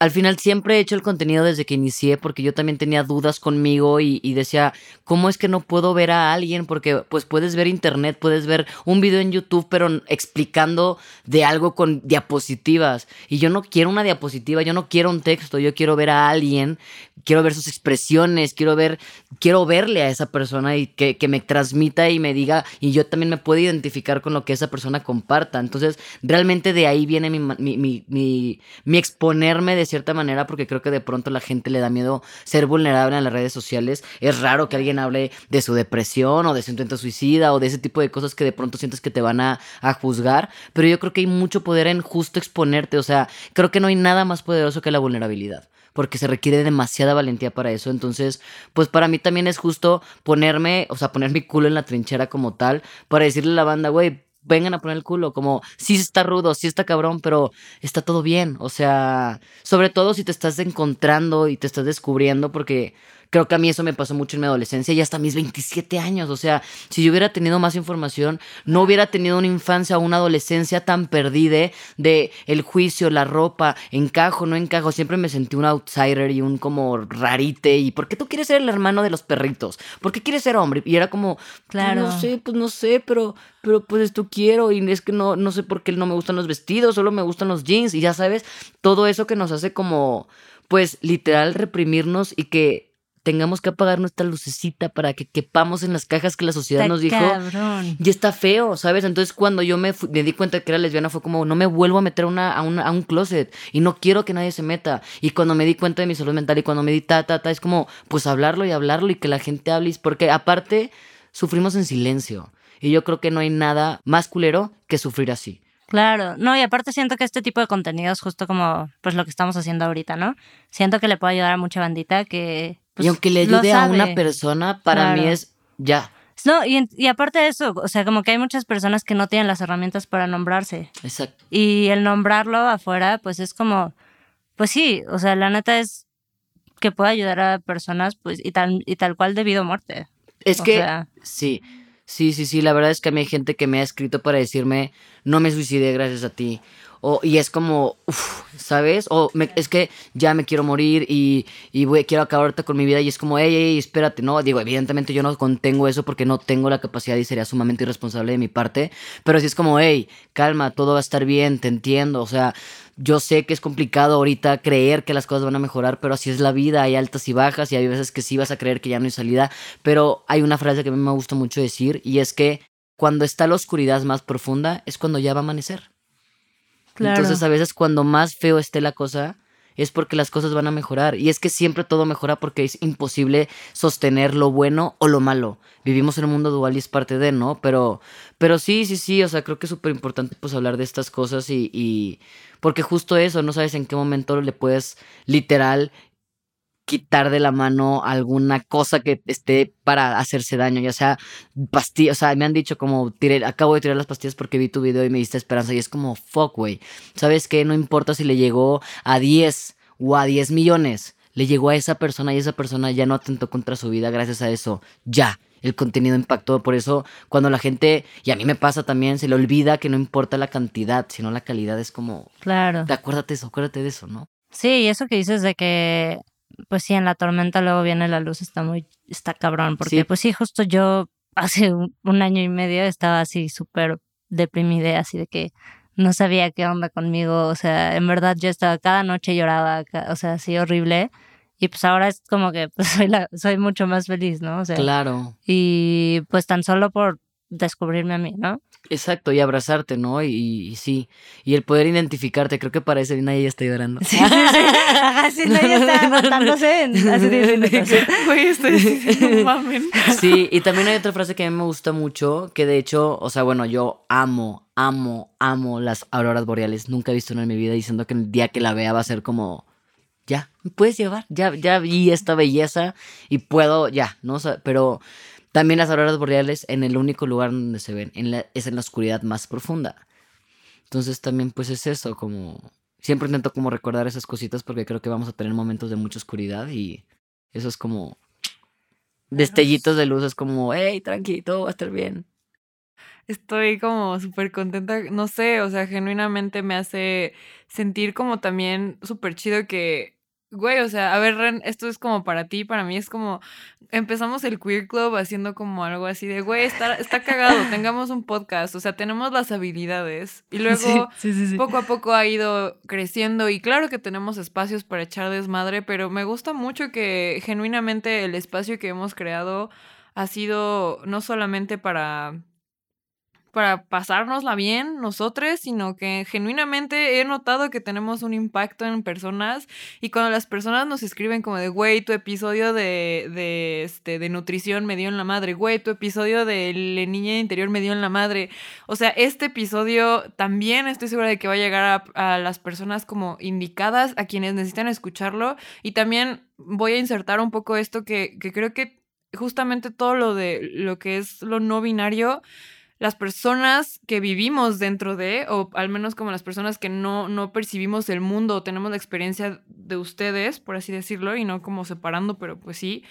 al final siempre he hecho el contenido desde que inicié porque yo también tenía dudas conmigo y, decía, ¿cómo es que no puedo ver a alguien? Porque pues puedes ver internet, puedes ver un video en YouTube, pero explicando de algo con diapositivas. Y yo no quiero una diapositiva, yo no quiero un texto, yo quiero ver a alguien, quiero ver sus expresiones, quiero ver, quiero verle a esa persona y que, me transmita y me diga, y yo también me puedo identificar con lo que esa persona comparta. Entonces, realmente de ahí viene mi, mi, mi, mi exponerme de cierta manera porque creo que de pronto la gente le da miedo ser vulnerable en las redes sociales. Es raro que alguien hable de su depresión o de su intento suicida o de ese tipo de cosas que de pronto sientes que te van a, a juzgar, pero yo creo que hay mucho poder en justo exponerte, o sea, creo que no hay nada más poderoso que la vulnerabilidad porque se requiere demasiada valentía para eso. Entonces, pues para mí también es justo ponerme, o sea, poner mi culo en la trinchera como tal, para decirle a la banda, güey, vengan a poner el culo, como sí está rudo, sí está cabrón, pero está todo bien. O sea, sobre todo si te estás encontrando y te estás descubriendo, porque Creo que a mí eso me pasó mucho en mi adolescencia y hasta mis 27 años. O sea, si yo hubiera tenido más información, no hubiera tenido una infancia o una adolescencia tan perdida de el juicio, la ropa, encajo, no encajo. Siempre me sentí un outsider y un como rarite. ¿Y por qué tú quieres ser el hermano de los perritos? ¿Por qué quieres ser hombre? Y era como, claro. no sé, pues no sé, pero, pero pues esto quiero. Y es que no, no sé por qué no me gustan los vestidos, solo me gustan los jeans. Y ya sabes, todo eso que nos hace como, pues literal reprimirnos y que tengamos que apagar nuestra lucecita para que quepamos en las cajas que la sociedad nos dijo. Y está feo, ¿sabes? Entonces cuando yo me, me, di cuenta que era lesbiana fue como, no me vuelvo a meter una, a, a, un closet y no quiero que nadie se meta. Y cuando me di cuenta de mi salud mental y cuando me di ta, ta, ta, es como, pues hablarlo y hablarlo y que la gente hable. Porque aparte, sufrimos en silencio. Y yo creo que no hay nada más culero que sufrir así. Claro, no, y aparte siento que este tipo de contenidos, justo como pues lo que estamos haciendo ahorita, ¿no? Siento que le puede ayudar a mucha bandita que y pues, aunque le ayude a una persona, para mí es ya. No, y, y, aparte de eso, o sea, como que hay muchas personas que no tienen las herramientas para nombrarse. Exacto. Y el nombrarlo afuera, pues es como, pues sí, o sea, la neta es que puede ayudar a personas, pues, y tal, y tal cual debido a muerte. Es que, sí, sí, sí, sí, la verdad es que a mí hay gente que me ha escrito para decirme, no me suicidé gracias a ti, o, y es como, uf, ¿sabes? O es que ya me quiero morir y, quiero acabar ahorita con mi vida y es como, hey, hey, espérate, no, digo, evidentemente yo no contengo eso porque no tengo la capacidad y sería sumamente irresponsable de mi parte, pero si es como, hey, calma, todo va a estar bien, te entiendo, o sea, yo sé que es complicado ahorita creer que las cosas van a mejorar, pero así es la vida, hay altas y bajas y hay veces que sí vas a creer que ya no hay salida, pero hay una frase que a mí me gusta mucho decir y es que cuando está la oscuridad más profunda es cuando ya va a amanecer. Entonces a veces cuando más feo esté la cosa es porque las cosas van a mejorar. Y es que siempre todo mejora porque es imposible sostener lo bueno o lo malo. Vivimos en un mundo dual y es parte de, ¿no? Pero, pero sí, sí, sí, o sea, creo que es súper importante pues hablar de estas cosas y, y... Porque justo eso, no sabes en qué momento le puedes literal quitar de la mano alguna cosa que esté para hacerse daño, ya sea pastillas, o sea, me han dicho como, tiré, acabo de tirar las pastillas porque vi tu video y me diste esperanza y es como, fuck, güey, ¿sabes qué? No importa si le llegó a 10 o a 10 millones, le llegó a esa persona y esa persona ya no atentó contra su vida gracias a eso, ya. El contenido impactó, por eso cuando la gente, y a mí me pasa también, se le olvida que no importa la cantidad, sino la calidad, es como... Claro. Acuérdate eso, acuérdate de eso, ¿no? Sí, y eso que dices de que pues sí, en la tormenta luego viene la luz, está muy, está cabrón, porque pues sí, justo yo hace un, año y medio estaba así súper deprimida, así de que no sabía qué onda conmigo, o sea, en verdad yo estaba, cada noche lloraba, o sea, así horrible. Y pues ahora es como que pues, soy, la, soy mucho más feliz, ¿no? O sea, claro. Y pues tan solo por descubrirme a mí, ¿no? Exacto, y abrazarte, ¿no? Y, sí, y el poder identificarte, creo que para eso nadie ya está llorando. Sí, sí, nadie está matándose hace Güey, estoy diciendo mamen. Sí, y también hay otra frase que a mí me gusta mucho, que de hecho, o sea, bueno, yo amo, amo, amo las auroras boreales. Nunca he visto una en mi vida diciendo que el día que la vea va a ser como, ya, me puedes llevar, ya, ya vi esta belleza y puedo, ya, ¿no? O sea, pero también las auroras boreales en el único lugar donde se ven en la, es en la oscuridad más profunda. Entonces también pues es eso, como siempre intento como recordar esas cositas porque creo que vamos a tener momentos de mucha oscuridad y eso es como destellitos de luz, es como, hey, tranquilo, todo va a estar bien. Estoy como súper contenta, no sé, o sea, genuinamente me hace sentir como también súper chido que Güey, o sea, a ver, Ren, esto es como para ti, para mí es como, empezamos el Queer Club haciendo como algo así de, güey, está, está cagado, tengamos un podcast, o sea, tenemos las habilidades. Y luego, poco a poco ha ido creciendo y claro que tenemos espacios para echar desmadre, pero me gusta mucho que genuinamente el espacio que hemos creado ha sido no solamente para para pasárnosla bien nosotros, sino que genuinamente he notado que tenemos un impacto en personas y cuando las personas nos escriben como de, güey, tu episodio de, de, este, de nutrición me dio en la madre, güey, tu episodio de la niña interior me dio en la madre. O sea, este episodio también estoy segura de que va a llegar a, a las personas como indicadas, a quienes necesitan escucharlo y también voy a insertar un poco esto que, que creo que justamente todo lo de lo que es lo no binario las personas que vivimos dentro de, o al menos como las personas que no, no percibimos el mundo o tenemos la experiencia de ustedes, por así decirlo, y no como separando, pero pues sí,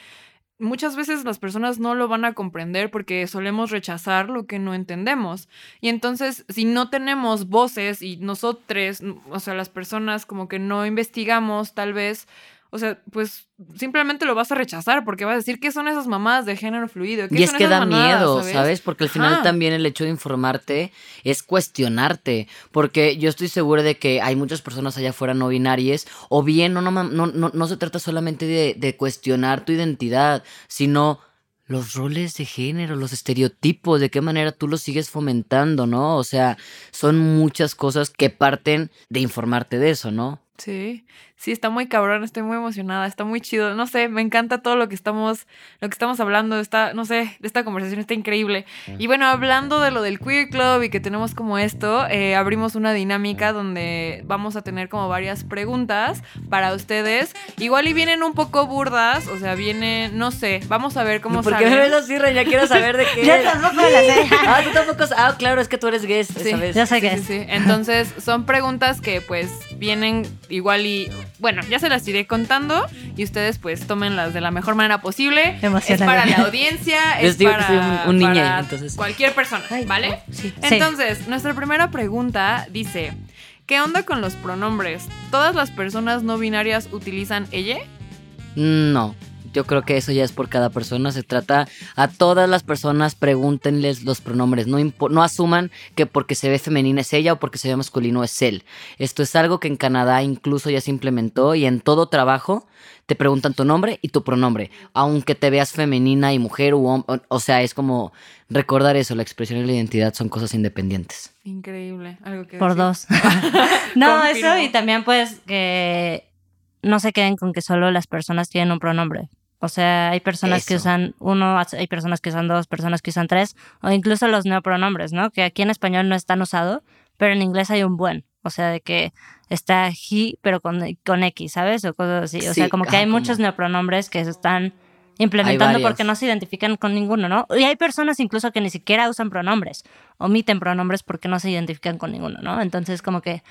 muchas veces las personas no lo van a comprender porque solemos rechazar lo que no entendemos. Y entonces, si no tenemos voces y nosotros, o sea, las personas como que no investigamos, tal vez o sea, pues simplemente lo vas a rechazar porque vas a decir qué son esas mamadas de género fluido. ¿Qué y es son que esas da mamadas, miedo, ¿sabes? Porque al final Ajá. también el hecho de informarte es cuestionarte. Porque yo estoy seguro de que hay muchas personas allá afuera no binarias. O bien, no, no, no, no, no se trata solamente de, de cuestionar tu identidad, sino los roles de género, los estereotipos, de qué manera tú los sigues fomentando, ¿no? O sea, son muchas cosas que parten de informarte de eso, ¿no? Sí, sí, está muy cabrón, estoy muy emocionada, está muy chido. No sé, me encanta todo lo que estamos, lo que estamos hablando, está, no sé, esta conversación está increíble. Y bueno, hablando de lo del Queer Club y que tenemos como esto, eh, abrimos una dinámica donde vamos a tener como varias preguntas para ustedes. Igual y vienen un poco burdas, o sea, vienen, no sé, vamos a ver cómo ¿Por qué me salen. ves así, Ren? Ya quiero saber de qué Yo tampoco me la sé. Ah, tú tampoco. Ah, claro, es que tú eres guest Sí. esa vez. Ya sé Sí, sí. Entonces, son preguntas que pues vienen igual y bueno, ya se las iré contando y ustedes pues tómenlas de la mejor manera posible. Es para la audiencia, Les es digo que para, soy un- un niña, para entonces. cualquier persona, ¿vale? Sí. Entonces, nuestra primera pregunta dice, ¿qué onda con los pronombres? ¿Todas las personas no binarias utilizan ella? No, yo creo que eso ya es por cada persona. Se trata a todas las personas, pregúntenles los pronombres. No, impo- no asuman que porque se ve femenina es ella o porque se ve masculino es él. Esto es algo que en Canadá incluso ya se implementó y en todo trabajo te preguntan tu nombre y tu pronombre. Aunque te veas femenina y mujer u hombre. O sea, es como recordar eso. La expresión y la identidad son cosas independientes. Increíble, algo que Por decir? dos. no, Confirmo. eso y también pues que no se queden con que solo las personas tienen un pronombre. O sea, hay personas que usan uno, hay personas que usan dos, personas que usan tres, o incluso los neopronombres, ¿no? Que aquí en español no están usado, pero en inglés hay un buen. O sea, de que está he, pero con, con X, ¿sabes? O cosas así. O sea, como que hay como- muchos neopronombres que se están implementando porque no se identifican con ninguno, ¿no? Y hay personas incluso que ni siquiera usan pronombres, omiten pronombres porque no se identifican con ninguno, ¿no? Entonces, como que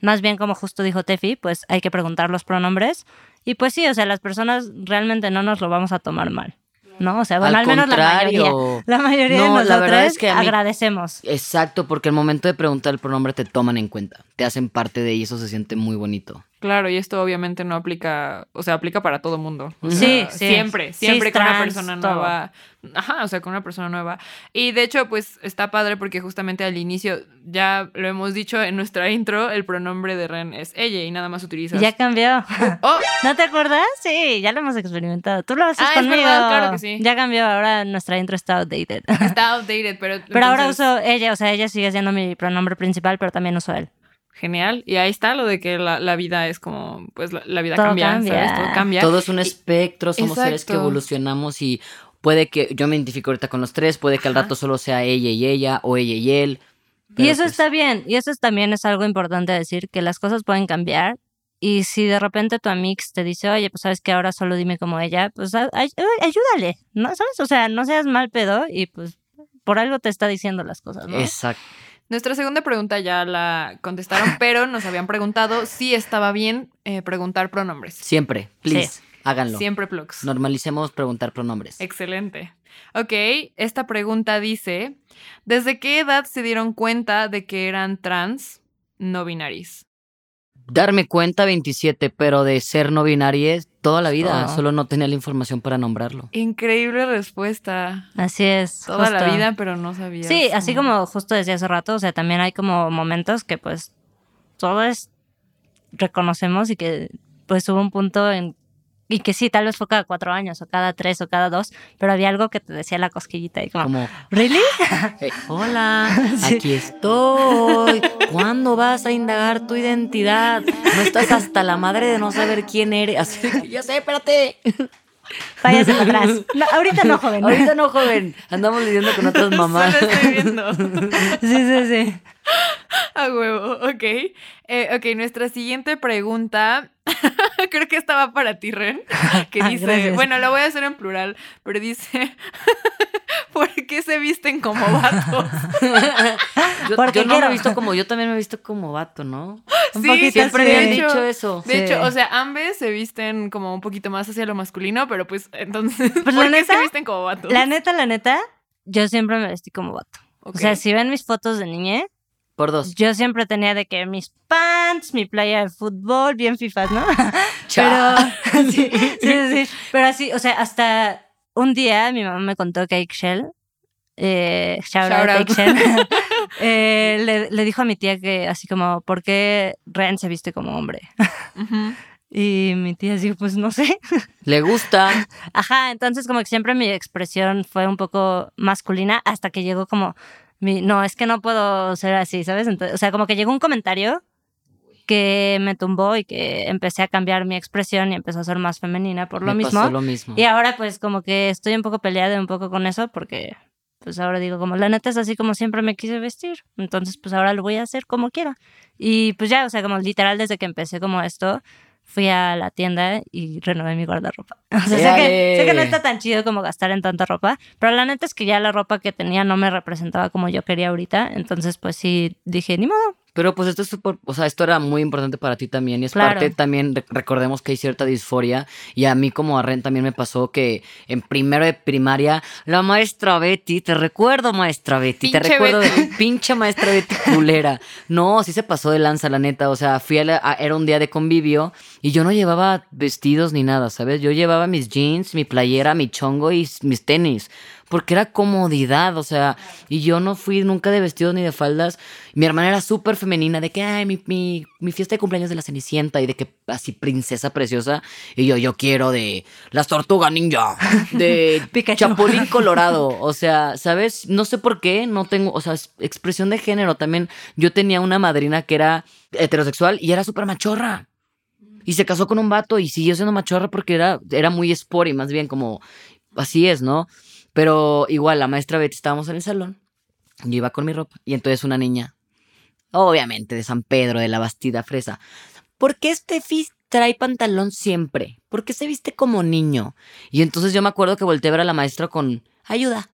más bien como justo dijo Tefi, pues hay que preguntar los pronombres. Y pues sí, o sea, las personas realmente no nos lo vamos a tomar mal, ¿no? O sea, bueno, al, Al menos la mayoría. contrario. La mayoría No, de la nosotros verdad es que mí- agradecemos. Exacto, porque al momento de preguntar el pronombre te toman en cuenta. Te hacen parte de y eso se siente muy bonito. Claro, y esto obviamente no aplica, o sea, aplica para todo mundo. O Sí, sea, sí. Siempre, Sí, siempre con una persona todo. nueva. Ajá, o sea, con una persona nueva. Y de hecho, pues está padre porque justamente al inicio, ya lo hemos dicho en nuestra intro, el pronombre de Ren es ella y nada más utilizas. Ya cambió. Oh, ¿No te acuerdas? Sí, ya lo hemos experimentado. Tú lo haces Ah, es conmigo. verdad, claro que sí. Ya cambió, ahora nuestra intro está outdated. está outdated, pero. Pero ahora uso ella, o sea, ella sigue siendo mi pronombre principal, pero también uso él. Genial. Y ahí está lo de que la, la vida es como, pues la, la vida Todo cambia, cambia. ¿sabes? Todo cambia. Todo es un espectro, somos seres que Exacto. evolucionamos y puede que yo me identifico ahorita con los tres, puede que al Ajá. rato solo sea ella y ella o ella y él. Y eso pues, está bien, y eso es- también es algo importante decir, que las cosas pueden cambiar. Y si de repente tu amix te dice, oye, pues sabes que ahora solo dime como ella, pues ay- ayúdale, ¿no? ¿Sabes? O sea, no seas mal pedo y pues por algo te está diciendo las cosas, ¿no? Exacto. Nuestra segunda pregunta ya la contestaron, pero nos habían preguntado si estaba bien eh, preguntar pronombres. Siempre, please, háganlo. Siempre plugs. Normalicemos preguntar pronombres. Excelente. Ok, esta pregunta dice, ¿desde qué edad se dieron cuenta de que eran trans no binaris? Darme cuenta 27, pero de ser no binario toda la vida, Oh. solo no tenía la información para nombrarlo. Increíble respuesta. Así es. Toda la vida, pero no sabía. Sí, así como justo decía hace rato, o sea, también hay como momentos que pues todos reconocemos y que pues hubo un punto en y que sí, tal vez fue cada cuatro años o cada tres o cada dos, pero había algo que te decía la cosquillita y como, Como, ¿really? "Hey, hola, Sí. aquí estoy. ¿Cuándo vas a indagar tu identidad? No estás hasta la madre de no saber quién eres. Así que, ya sé, espérate. Váyase para atrás. No, ahorita no, joven. Ahorita no, joven. Andamos lidiando con otras mamás. Solo estoy viendo. Sí, sí, sí. A huevo, ok. Eh, ok, nuestra siguiente pregunta. Creo que esta va para ti, Ren. Que Ah, dice. gracias. Bueno, lo voy a hacer en plural, pero dice. ¿Por qué se visten como vatos? Yo, Porque yo no me he visto como, yo también me he visto como vato, ¿no? Un Sí, poquito Siempre de hecho- dicho eso. De Sí. hecho, o sea, ambas se visten como un poquito más hacia lo masculino, pero pues entonces. Pues, ¿Por la qué neta, se visten como vatos? La neta, la neta, yo siempre me vestí como vato. O sea, si ven mis fotos de niñez, Por dos. yo siempre tenía de que mis pants, mi playa de fútbol, bien fifas, ¿no? Pero, sí, sí, sí, sí. Pero así, o sea, hasta un día mi mamá me contó que Shell, eh, shout, Shout out, out. Shell, eh, le, le dijo a mi tía que así como, ¿por qué Ren se viste como hombre? Y mi tía dijo, pues no sé. Le gusta. Ajá, entonces como que siempre mi expresión fue un poco masculina hasta que llegó como, mi, no, es que no puedo ser así, ¿sabes? Entonces, o sea, como que llegó un comentario que me tumbó y que empecé a cambiar mi expresión y empezó a ser más femenina por lo Me mismo. pasó lo mismo. Y ahora pues como que estoy un poco peleada un poco con eso porque pues ahora digo como la neta es así como siempre me quise vestir. Entonces pues ahora lo voy a hacer como quiera. Y pues ya, o sea, como literal desde que empecé como esto, fui a la tienda y renové mi guardarropa. O sea, sé que, sé que no está tan chido como gastar en tanta ropa, pero la neta es que ya la ropa que tenía no me representaba como yo quería ahorita. Entonces pues sí dije, ni modo. Pero pues esto es o sea, esto era muy importante para ti también y es Claro. parte también, re- recordemos que hay cierta disforia y a mí como a Ren también me pasó que en primero de primaria la maestra Betty, te recuerdo maestra Betty, te Pinche recuerdo Betty. pinche maestra Betty culera. No, sí se pasó de lanza la neta, o sea, fui a, la- a- era un día de convivio y yo no llevaba vestidos ni nada, ¿sabes? Yo llevaba mis jeans, mi playera, mi chongo y mis tenis. Porque era comodidad, o sea, y yo no fui nunca de vestidos ni de faldas. Mi hermana era súper femenina, de que, ay, mi, mi, mi fiesta de cumpleaños de la Cenicienta y de que así princesa preciosa. Y yo, yo quiero de las tortugas ninja, de. Chapulín Colorado. O sea, ¿sabes? No sé por qué, no tengo, o sea, es expresión de género también. Yo tenía una madrina que era heterosexual y era súper machorra. Y se casó con un vato y siguió siendo machorra porque era, era muy sporty, más bien como así es, ¿no? Pero igual, la maestra Betty estábamos en el salón. Yo iba con mi ropa. Y entonces una niña, obviamente de San Pedro, de la Bastida Fresa. ¿Por qué este fis trae pantalón siempre? ¿Por qué se viste como niño? Y entonces yo me acuerdo que volteé a ver a la maestra con ayuda.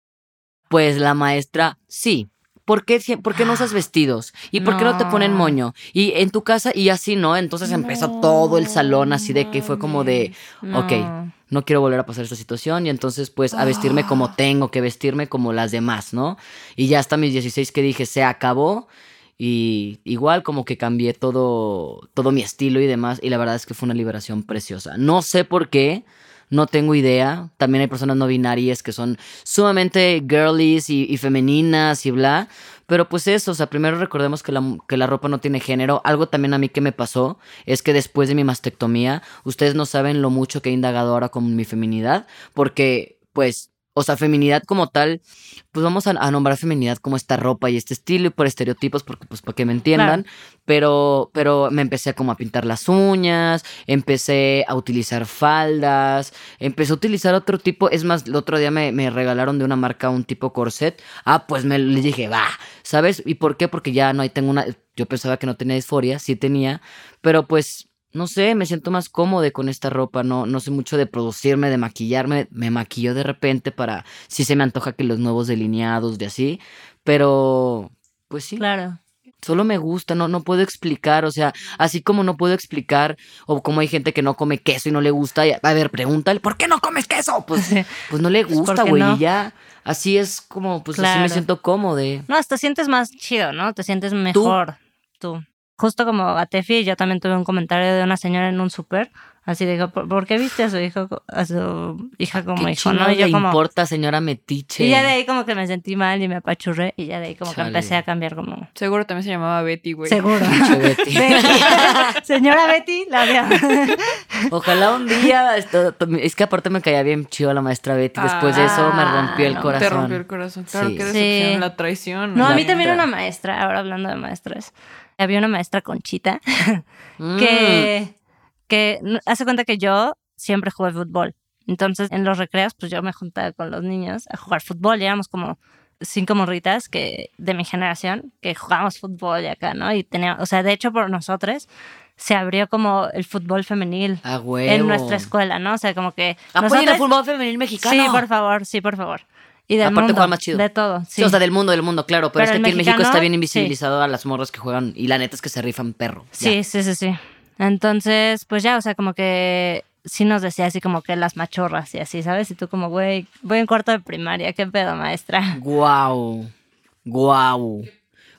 Pues la maestra, sí. ¿Por qué, por qué no usas vestidos? ¿Y por qué no te ponen moño? Y en tu casa, y así, ¿no? Entonces empezó todo el salón así de que fue como de, ok, No. no quiero volver a pasar esta situación y entonces pues a vestirme como tengo que vestirme como las demás, ¿no? Y ya hasta mis 16 que dije, se acabó y igual como que cambié todo, todo mi estilo y demás y la verdad es que fue una liberación preciosa. No sé por qué, no tengo idea. También hay personas no binarias que son sumamente girlies y, y femeninas y bla. Pero pues eso, o sea, primero recordemos que la, que la ropa no tiene género. Algo también a mí que me pasó es que después de mi mastectomía, ustedes no saben lo mucho que he indagado ahora con mi feminidad, porque pues, o sea, feminidad como tal, pues vamos a, a nombrar feminidad como esta ropa y este estilo y por estereotipos, porque pues para que me entiendan, pero, pero me empecé como a pintar las uñas, empecé a utilizar faldas, empecé a utilizar otro tipo, es más, el otro día me, me regalaron de una marca un tipo corset, ah, pues me le dije, va, ¿sabes? ¿Y por qué? Porque ya no hay, tengo una, yo pensaba que no tenía disforia, sí tenía, pero pues no sé, me siento más cómodo con esta ropa, no, no sé mucho de producirme, de maquillarme, me maquillo de repente para, si se me antoja que los nuevos delineados de así, pero pues sí, Claro. solo me gusta, no, no puedo explicar, o sea, así como no puedo explicar, o como hay gente que no come queso y no le gusta, y, a ver, pregúntale, ¿por qué no comes queso? Pues, pues no le Pues, gusta, ¿por qué güey, no? y ya, así es como, pues así me Claro. siento cómodo. No, te sientes más chido, ¿no? Te sientes mejor tú. Justo como a Tefi, yo también tuve un comentario de una señora en un súper, así dijo, ¿por, por qué viste a su hijo, a su hija como ¿Qué hijo? ¿no? Y yo le como, importa, señora Metiche? y ya de ahí como que me sentí mal y me apachurré y ya de ahí como Chale. que empecé a cambiar como, Seguro también se llamaba Betty, güey. seguro. Betty. Betty. Señora Betty, la veo. Ojalá un día. esto- es que aparte me caía bien chido la maestra Betty. Después de eso me Ah, rompió el no. corazón. Te rompió el corazón. Claro, Sí. qué Sí. decepción, la traición. No, a mí también una maestra, ahora hablando de maestras, había una maestra Conchita Mm. que, que n- hace cuenta que yo siempre jugué fútbol. Entonces, en los recreos, pues yo me juntaba con los niños a jugar fútbol. Y éramos como cinco morritas que, de mi generación que jugábamos fútbol y acá, ¿no? Y tenía, o sea, de hecho, por nosotros se abrió como el fútbol femenil en nuestra escuela, ¿no? O sea, como que. Apoyen el nosotras- fútbol femenil mexicano. Sí, por favor, sí, por favor. Y del Aparte mundo, juega más chido. De todo, sí. Sí, o sea, del mundo, del mundo, claro. Pero, Pero es que aquí en México está bien sí. invisibilizado a las morras que juegan. Y la neta es que se rifan perro. Ya. Sí, sí, sí, sí. Entonces, pues ya, o sea, como que sí nos decía así como que las machorras y así, ¿sabes? Y tú como, güey, voy en cuarto de primaria, qué pedo, maestra. Guau. Guau.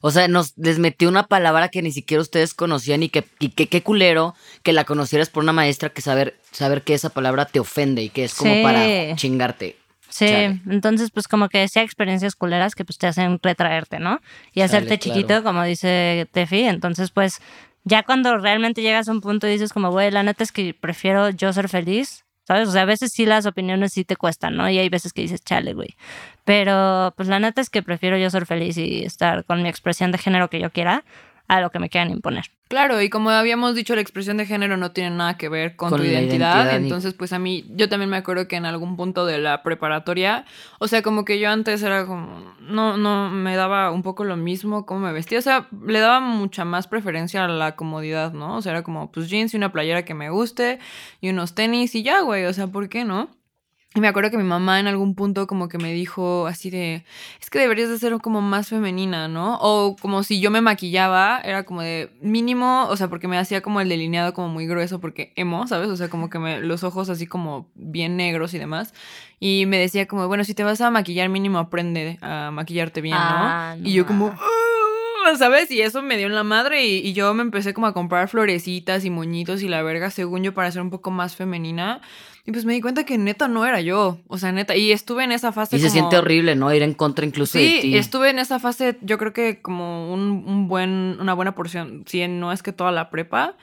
O sea, nos les metió una palabra que ni siquiera ustedes conocían y que y qué culero que la conocieras por una maestra que saber saber que esa palabra te ofende y que es como Sí. para chingarte. Sí, Chale. entonces pues como que decía experiencias culeras que pues te hacen retraerte, ¿no? Y Chale, hacerte claro. chiquito, como dice Tefi, entonces pues ya cuando realmente llegas a un punto y dices como, güey, la neta es que prefiero yo ser feliz, ¿sabes? O sea, a veces sí las opiniones sí te cuestan, ¿no? Y hay veces que dices, chale, güey. Pero pues la neta es que prefiero yo ser feliz y estar con mi expresión de género que yo quiera a lo que me quieran imponer. Claro, y como habíamos dicho, la expresión de género no tiene nada que ver con, Con tu identidad. Entonces, pues a mí, yo también me acuerdo que en algún punto de la preparatoria, o sea, como que yo antes era como, no, no, me daba un poco lo mismo cómo me vestía. O sea, le daba mucha más preferencia a la comodidad, ¿no? O sea, era como, pues jeans y una playera que me guste y unos tenis y ya, güey. O sea, ¿por qué no? Y me acuerdo que mi mamá en algún punto como que me dijo así de, es que deberías de ser como más femenina, ¿no? O como si yo me maquillaba, era como de mínimo, o sea, porque me hacía como el delineado como muy grueso porque emo, ¿sabes? O sea, como que me, los ojos así como bien negros y demás. Y me decía como, bueno, si te vas a maquillar mínimo aprende a maquillarte bien, ¿no? Ah, no y yo como... "Ah", ¿Sabes? Y eso me dio en la madre y, y yo me empecé como a comprar florecitas y moñitos y la verga, según yo, para ser un poco más femenina. Y pues me di cuenta que neta no era yo. O sea, neta. Y estuve en esa fase Y se siente horrible, ¿no? Ir en contra incluso de Sí, ti. estuve en esa fase, yo creo que como un, un buen, una buena porción, si no es que toda la prepa.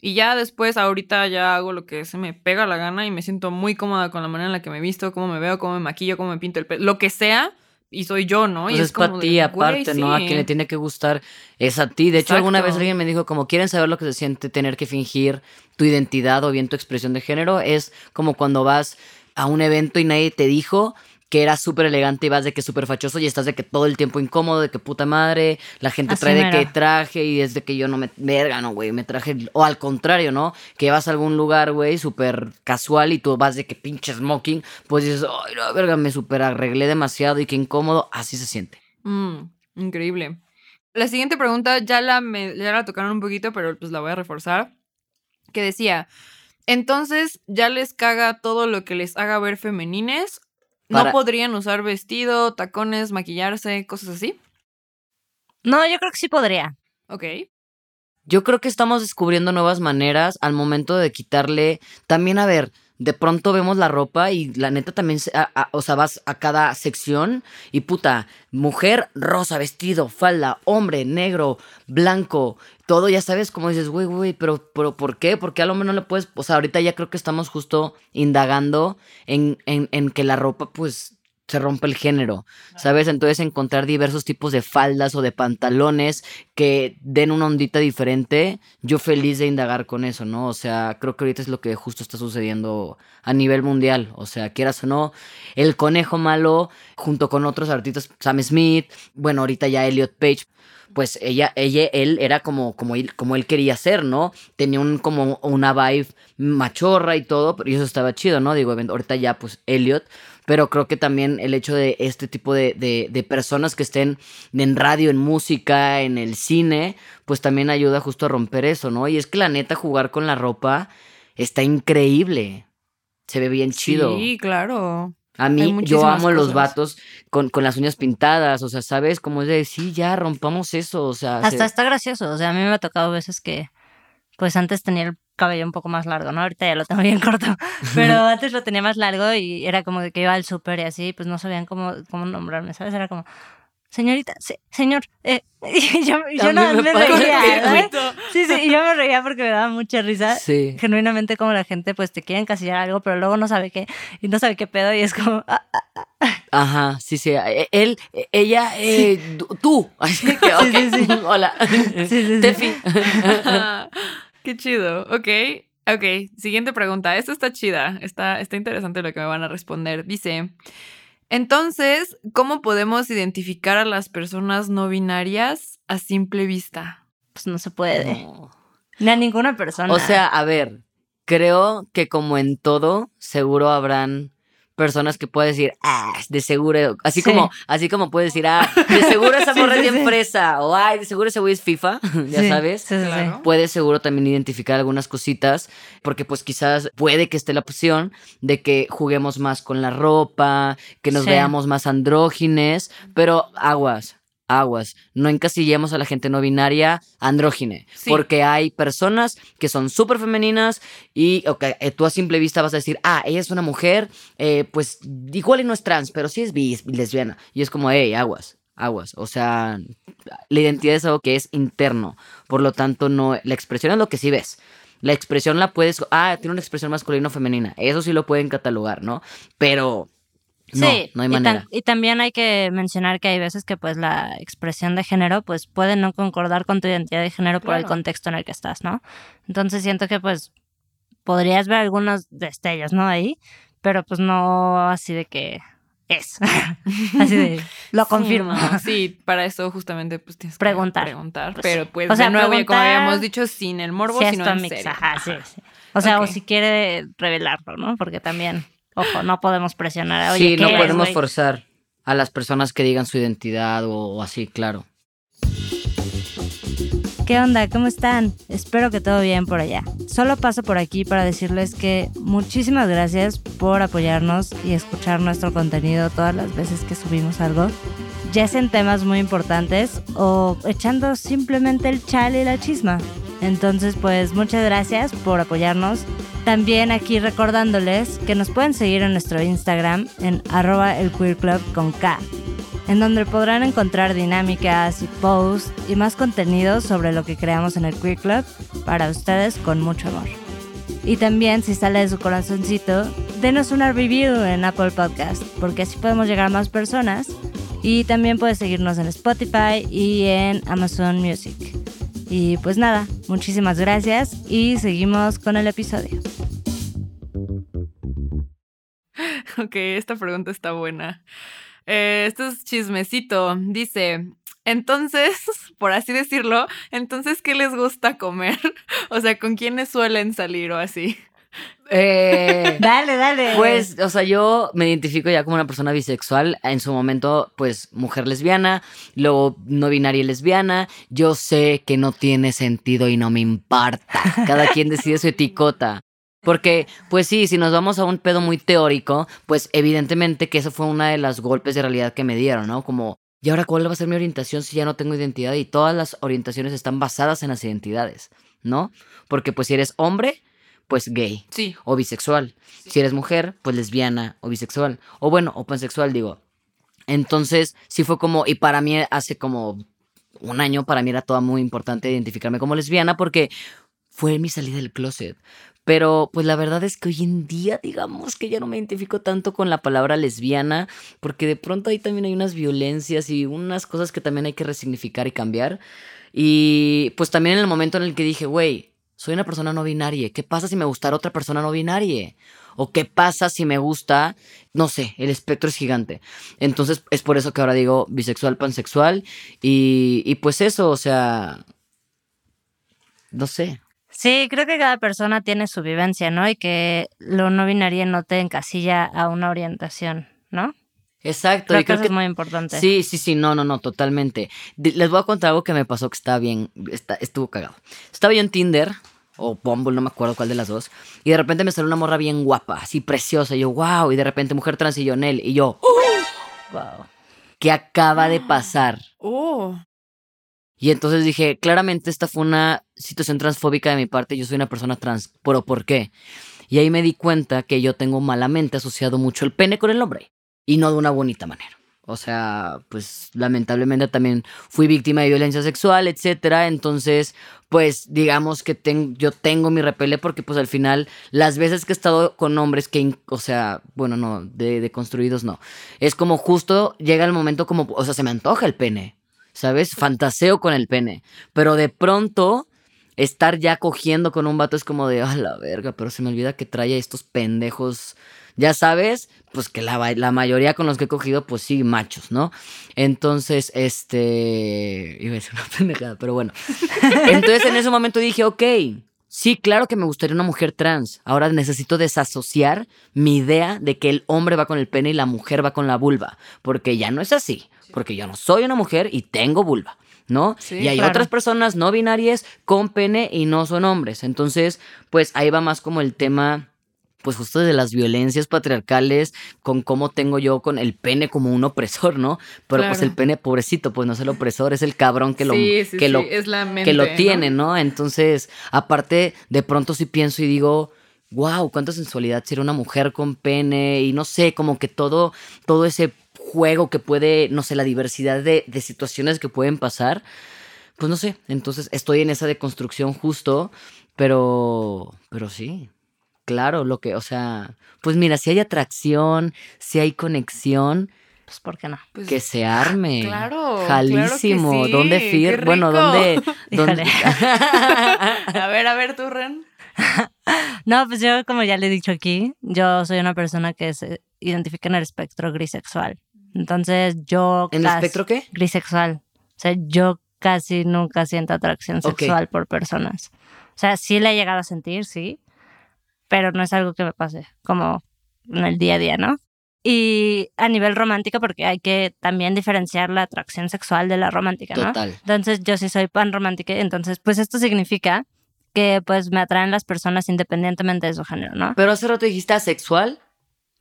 Y ya después, ahorita ya hago lo que se me pega la gana y me siento muy cómoda con la manera en la que me visto, cómo me veo, cómo me maquillo, cómo me pinto el pelo, lo que sea, y soy yo, ¿no? Pues y es para como ti de, aparte, ¿no? A quien le tiene que gustar es a ti. De hecho, alguna vez alguien me dijo, como quieren saber lo que se siente tener que fingir tu identidad o bien tu expresión de género, es como cuando vas a un evento y nadie te dijo que eras súper elegante y vas de que súper fachoso y estás de que todo el tiempo incómodo, de que puta madre, la gente Así trae de mero. que traje y es de que yo no me... Verga, no, güey, me traje... O al contrario, ¿no? Que vas a algún lugar, güey, súper casual y tú vas de que pinche smoking, pues dices, ay, no, verga, me súper arreglé demasiado y qué incómodo, así se siente. Mm, increíble. La siguiente pregunta ya la, me- ya la tocaron un poquito, pero pues la voy a reforzar. Que decía, entonces ya les caga todo lo que les haga ver femenines. ¿No Para- podrían usar vestido, tacones, maquillarse, cosas así? No, yo creo que sí podría. Ok. Yo creo que estamos descubriendo nuevas maneras al momento de quitarle. También, a ver, de pronto vemos la ropa y la neta también, se- o sea, vas a cada sección y puta, mujer, rosa, vestido, falda, hombre, negro, blanco, todo, ya sabes, como dices, güey, güey, pero, pero ¿por qué? Porque a lo menos no le puedes, o sea, ahorita ya creo que estamos justo indagando en, en, en que la ropa, pues, se rompe el género, ¿sabes? Entonces encontrar diversos tipos de faldas o de pantalones que den una ondita diferente, yo feliz de indagar con eso, ¿no? O sea, creo que ahorita es lo que justo está sucediendo a nivel mundial, o sea, quieras o no, el conejo malo junto con otros artistas, Sam Smith, bueno, ahorita ya Elliot Page, pues ella, ella, él era como, como, él, como él quería ser, ¿no? Tenía un, como una vibe machorra y todo, pero eso estaba chido, ¿no? Digo, ahorita ya, pues, Elliot, pero creo que también el hecho de este tipo de, de, de personas que estén en radio, en música, en el cine, pues también ayuda justo a romper eso, ¿no? Y es que la neta jugar con la ropa está increíble. Se ve bien chido. Sí, claro. A mí, yo amo los vatos con, con las uñas pintadas, o sea, ¿sabes? Como es de, sí, ya, rompamos eso, o sea. Hasta se- está gracioso. O sea, a mí me ha tocado veces que, pues antes tenía el cabello un poco más largo, ¿no? Ahorita ya lo tengo bien corto. Pero antes lo tenía más largo y era como que iba al súper y así, pues no sabían cómo, cómo nombrarme, ¿sabes? Era como, señorita, se- señor. eh", y yo, yo no me me, reía. Sí, sí, y yo me reía porque me daba mucha risa. Sí. Genuinamente como la gente pues te quiere encasillar algo, pero luego no sabe qué, y no sabe qué pedo, y es como, ah, Ajá, sí, sí. e- Él, e- ella, eh, du- tú. Así que, ok, sí, sí. Hola. sí, sí. Tefi. Qué chido. Ok. Ok. Siguiente pregunta. Esta está chida. Está, está interesante lo que me van a responder. Dice. Entonces, ¿cómo podemos identificar a las personas no binarias a simple vista? Pues no se puede. No. Ni a ninguna persona. O sea, a ver, creo que como en todo, seguro habrán personas que pueden decir, ah, de seguro, así Sí. como, así como puedes decir, ah, de seguro esa morra sí, es bien sí. fresa, o ay, de seguro ese güey es FIFA, ya Sí, sabes. sí, sí, sí. Claro. Puedes seguro también identificar algunas cositas, porque pues quizás puede que esté la opción de que juguemos más con la ropa, que nos Sí. veamos más andrógines, pero aguas, aguas, no encasillemos a la gente no binaria andrógine, Sí. porque hay personas que son súper femeninas y ok, eh, tú a simple vista vas a decir, ah, ella es una mujer, eh, pues igual y no es trans, pero sí es bis, lesbiana, y es como, hey, aguas. Aguas, o sea, la identidad es algo que es interno, por lo tanto, no, la expresión es lo que sí ves. La expresión la puedes, ah, tiene una expresión masculina o femenina, eso sí lo pueden catalogar, ¿no? Pero no, sí, no hay y también hay que mencionar que hay veces que pues la expresión de género pues puede no concordar con tu identidad de género por el Claro. contexto en el que estás, ¿no? Entonces siento que pues podrías ver algunos destellos, ¿no? Ahí, pero pues no así de que es. así de, lo Sí, confirmo. no, Sí, para eso justamente pues tienes que Preguntar. preguntar. Pues pero sí. pues O sea, de nuevo, ya como habíamos dicho, sin el morbo, si sino en mix, serio. ajá, sí, sí. O sea, o si quiere revelarlo, ¿no? Porque también, ojo, no podemos presionar. Oye, sí, ¿qué no eres, podemos güey? forzar a las personas que digan su identidad o, o así, claro. ¿Qué onda? ¿Cómo están? Espero que todo bien por allá. Solo paso por aquí para decirles que muchísimas gracias por apoyarnos y escuchar nuestro contenido todas las veces que subimos algo. Ya sean temas muy importantes o echando simplemente el chale y la chisma. Entonces, pues muchas gracias por apoyarnos. También aquí recordándoles que nos pueden seguir en nuestro Instagram en arroba el queer club con K en donde podrán encontrar dinámicas y posts y más contenido sobre lo que creamos en el Queer Club para ustedes con mucho amor. Y también, si sale de su corazoncito, denos una review en Apple Podcast, porque así podemos llegar a más personas. Y también puedes seguirnos en Spotify y en Amazon Music. Y pues nada, muchísimas gracias y seguimos con el episodio. Ok, esta pregunta está buena. Eh, esto es chismecito. Dice, entonces, por así decirlo, entonces, ¿qué les gusta comer? O sea, ¿con quiénes suelen salir o así? Eh, Dale, dale. Pues, o sea, yo me identifico ya como una persona bisexual. En su momento, pues, mujer lesbiana, luego no binaria lesbiana. Yo sé que no tiene sentido y no me importa. Cada quien decide su etiqueta. Porque, pues sí, si nos vamos a un pedo muy teórico, pues evidentemente que eso fue una de las golpes de realidad que me dieron, ¿no? Como, ¿y ahora cuál va a ser mi orientación si ya no tengo identidad? Y todas las orientaciones están basadas en las identidades, ¿no? Porque pues si eres hombre, pues gay Sí. o bisexual. Si eres mujer, pues lesbiana o bisexual. O bueno, o pansexual, digo. Entonces, sí fue como, y para mí hace como un año, para mí era todo muy importante identificarme como lesbiana porque fue mi salida del closet. Pero pues la verdad es que hoy en día, digamos que ya no me identifico tanto con la palabra lesbiana, porque de pronto ahí también hay unas violencias y unas cosas que también hay que resignificar y cambiar. Y pues también en el momento en el que dije, güey, soy una persona no binaria, ¿qué pasa si me gustara otra persona no binaria? ¿O qué pasa si me gusta, no sé, el espectro es gigante? Entonces es por eso que ahora digo bisexual, pansexual y, y pues eso, o sea, no sé. Sí, creo que cada persona tiene su vivencia, ¿no? Y que lo no binario no te encasilla a una orientación, ¿no? Exacto, Creo y que creo eso que es muy importante. Sí, sí, sí, no, no, no, totalmente. Les voy a contar algo que me pasó que estaba bien, está, estuvo cagado. Estaba yo en Tinder, o Bumble, no me acuerdo cuál de las dos. Y de repente me sale una morra bien guapa, así preciosa. Y yo, wow. Y de repente mujer trans y yo, Nel. Y yo, wow. ¿Qué acaba de pasar? Oh. Y entonces dije, claramente esta fue una situación transfóbica de mi parte. Yo soy una persona trans. ¿Pero por qué? Y ahí me di cuenta que yo tengo malamente asociado mucho el pene con el hombre. Y no de una bonita manera. O sea, pues lamentablemente también fui víctima de violencia sexual, etcétera. Entonces, pues digamos que ten- yo tengo mi repele porque pues al final las veces que he estado con hombres que, o sea, bueno, no, de, construidos no. Es como justo llega el momento como, o sea, se me antoja el pene, ¿sabes? Fantaseo con el pene. Pero de pronto estar ya cogiendo con un vato es como de, ah, la verga, pero se me olvida que trae a estos pendejos, ya sabes, pues que la, la mayoría con los que he cogido, pues sí, machos, ¿no? Entonces, este, iba a decir una pendejada, pero bueno. Entonces en ese momento dije, ok, sí, claro que me gustaría una mujer trans. Ahora necesito desasociar mi idea de que el hombre va con el pene y la mujer va con la vulva, porque ya no es así, porque yo no soy una mujer y tengo vulva. ¿No? Sí, y hay claro. otras personas no binarias con pene y no son hombres. Entonces, pues ahí va más como el tema, pues justo de las violencias patriarcales, con cómo tengo yo con el pene como un opresor, ¿no? Pero pues el pene, pobrecito, pues no es el opresor, es el cabrón que lo, sí, sí, que sí, lo, es la mente, que lo ¿no? tiene, ¿no? Entonces, aparte, de pronto sí pienso y digo, wow, cuánta sensualidad ser una mujer con pene y no sé, como que todo, todo ese juego que puede, no sé, la diversidad de, de situaciones que pueden pasar, pues no sé, entonces estoy en esa deconstrucción justo, pero, pero sí. Claro, lo que, o sea, pues mira, si hay atracción, si hay conexión, Pues, ¿por qué no? Pues, que se arme. claro, Jalísimo. claro que sí, ¿Dónde qué fir? Bueno. ¿dónde? dónde-. A ver, a ver, tú, Ren. No, pues yo, como ya le he dicho aquí, yo soy una persona que se identifica en el espectro grisexual. Entonces, yo. ¿En el espectro qué? Grisexual. O sea, yo casi nunca siento atracción sexual por personas. O sea, sí la he llegado a sentir, sí, pero no es algo que me pase como en el día a día, ¿no? Y a nivel romántico, porque hay que también diferenciar la atracción sexual de la romántica, ¿no? Total. Entonces yo sí soy pan romántica, entonces pues esto significa que pues me atraen las personas independientemente de su género, ¿no? Pero hace rato dijiste asexual.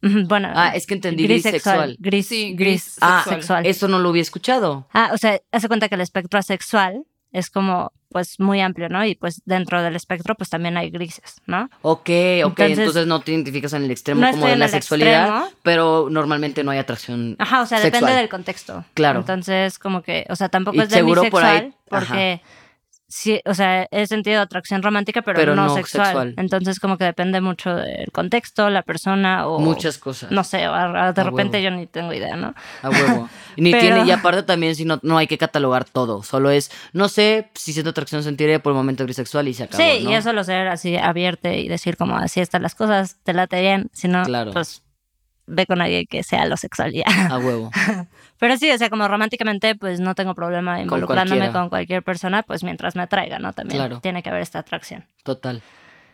Bueno, Ah, es que entendí. Gris, Sí, gris, gris Ah, sexual. Eso no lo había escuchado. Ah, o sea, hace cuenta que el espectro asexual es como pues muy amplio, ¿no? Y pues dentro del espectro pues también hay grises, ¿no? Ok, ok. Entonces, Entonces, no te identificas en el extremo no como de la sexualidad, extremo. pero normalmente no hay atracción. Ajá, o sea, Sexual. depende del contexto. Claro. Entonces, como que, o sea, tampoco Y es seguro por ahí- porque sí, o sea, he sentido atracción romántica, pero, Pero no, no sexual. sexual. Entonces, como que depende mucho del contexto, la persona o Muchas cosas. no sé, o a- a- de A repente huevo. yo ni tengo idea, ¿no? A huevo. Y Ni Pero- tiene, y aparte también, si no, no hay que catalogar todo. Solo es, no sé, si siento atracción sentiré por el momento grisexual y se acabó. sí, ¿no? y eso lo ser así abierto y decir como así están las cosas, te laterían, si no, Claro. pues ve con alguien que sea lo sexual ya. A huevo. Pero sí, o sea, como románticamente, pues no tengo problema involucrándome con cualquier persona, pues mientras me atraiga, ¿no? También Claro. tiene que haber esta atracción. Total.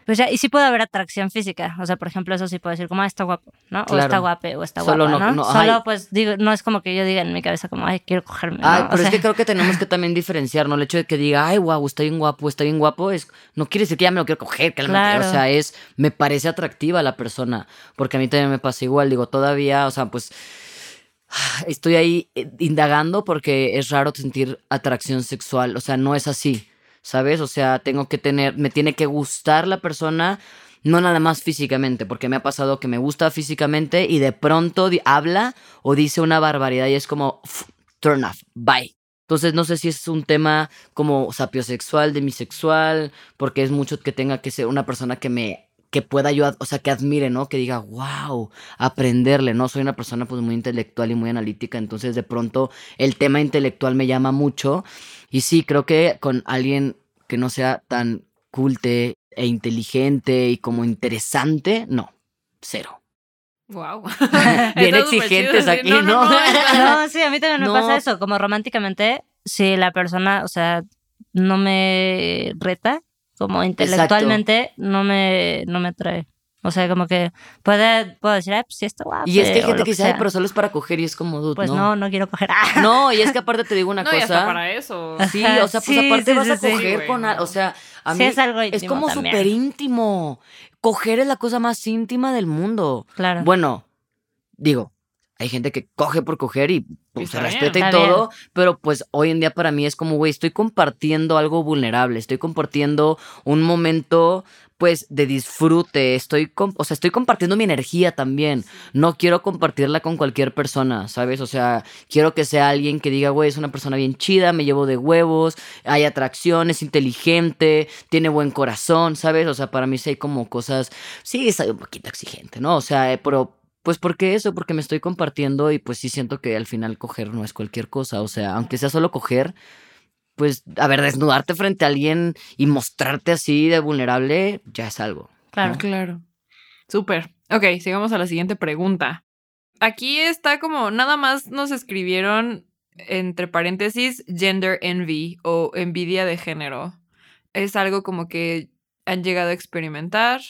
Pues ya, y sí puede haber atracción física. O sea, por ejemplo, eso sí puedo decir como, ah, está guapo, ¿no? O está guape, o está Solo guapa, no- ¿no? no, Solo, ay. pues, digo, no es como que yo diga en mi cabeza como, ay, quiero cogerme. ¿no? Ay, O pero es que creo que tenemos que también diferenciar, ¿no? El hecho de que diga, ay, guau, está bien guapo, está bien guapo, es, no quiere decir que ya me lo quiero coger, cálmate. Claro. O sea, es, me parece atractiva la persona, porque a mí también me pasa igual, digo, todavía, o sea, pues, estoy ahí eh, indagando porque es raro sentir atracción sexual, o sea, no es así, ¿sabes? O sea, tengo que tener, me tiene que gustar la persona. No nada más físicamente, porque me ha pasado que me gusta físicamente y de pronto habla o dice una barbaridad y es como, "Pf, turn off, bye. Entonces no sé si es un tema como sapiosexual, demisexual, porque es mucho que tenga que ser una persona que me que pueda yo, o sea, que admire, ¿no? Que diga, wow, aprenderle, ¿no? Soy una persona pues muy intelectual y muy analítica, entonces de pronto el tema intelectual me llama mucho y sí, creo que con alguien que no sea tan culte e inteligente y como interesante, no, cero. Wow. Bien exigentes aquí, ¿no? No, sí, a mí también me No. pasa eso. Como románticamente, si la persona, o sea, no me reta, como intelectualmente, no me, no me atrae. O sea, como que puede, puedo decir, ay, pues sí, está guapo. Y es que hay gente que dice, ay, pero solo es para coger y es como, dude, Pues no. no, no quiero coger. Ah, No, y es que aparte te digo una No, y hasta cosa. para eso. Sí, o sea, pues sí, aparte sí, vas a sí, coger con... a- no. O sea, a Sí, mí es algo es como súper íntimo. Coger es la cosa más íntima del mundo. Claro. Bueno, digo, hay gente que coge por coger y pues, se bien. respeta y todo, pero pues hoy en día para mí es como, güey, estoy compartiendo algo vulnerable, estoy compartiendo un momento pues de disfrute, estoy, o sea, estoy compartiendo mi energía también. No quiero compartirla con cualquier persona, ¿sabes? O sea, quiero que sea alguien que diga, güey, es una persona bien chida, me llevo de huevos, hay atracción, es inteligente, tiene buen corazón, ¿sabes? O sea, para mí sí hay como cosas, sí, soy un poquito exigente, ¿no? O sea, eh, pero pues porque eso, porque me estoy compartiendo y pues sí siento que al final coger no es cualquier cosa, o sea, aunque sea solo coger, pues a ver, desnudarte frente a alguien y mostrarte así de vulnerable ya es algo. claro. Claro. Súper. Ok, sigamos a la siguiente pregunta. Aquí está como, nada más nos escribieron entre paréntesis gender envy o envidia de género. Es algo como que han llegado a experimentar.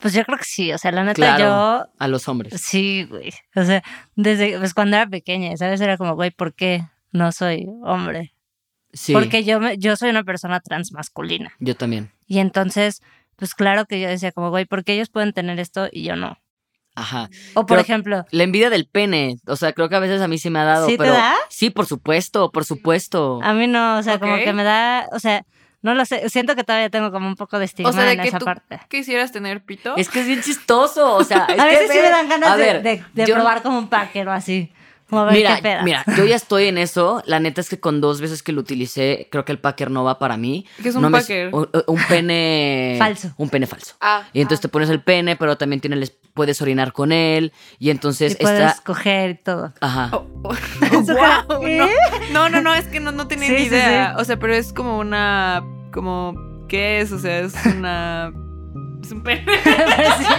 Pues yo creo que sí. O sea, la neta, Claro. A los hombres. yo. Sí, güey. O sea, desde pues, cuando era pequeña, ¿sabes? Era como, güey, ¿por qué no soy hombre? Sí, Porque yo, me, yo soy una persona transmasculina. yo también. Y entonces, pues claro que yo decía, como, güey, ¿por qué ellos pueden tener esto y yo no? Ajá. O por Pero- ejemplo, La envidia del pene, o sea, creo que a veces a mí sí me ha dado, ¿Sí te da? sí, por supuesto, por supuesto. a mí no, o sea, como que me da, o sea, no lo sé, siento que todavía tengo como un poco de estigma O sea, de en que esa tú parte. quisieras tener pito. Es que es bien chistoso, o sea, es A que veces sí ve- me dan ganas de, ver, de- de yo- probar como un packer o así. Como a ver Mira, qué pedo. mira, yo ya estoy en eso. La neta es que con dos veces que lo utilicé, creo que el packer no va para mí. ¿Qué es un No me- packer? un, un pene Falso. Un pene falso. Ah. Y entonces te pones el pene, pero también tiene el- puedes orinar con él y entonces Y puedes está coger y todo. ajá. Oh, oh. ¿Qué? no. no, no, no, es que no, no tenía Sí, ni idea. sí. O sea, pero es como una. como. ¿Qué es? O sea, es una. Es un pene.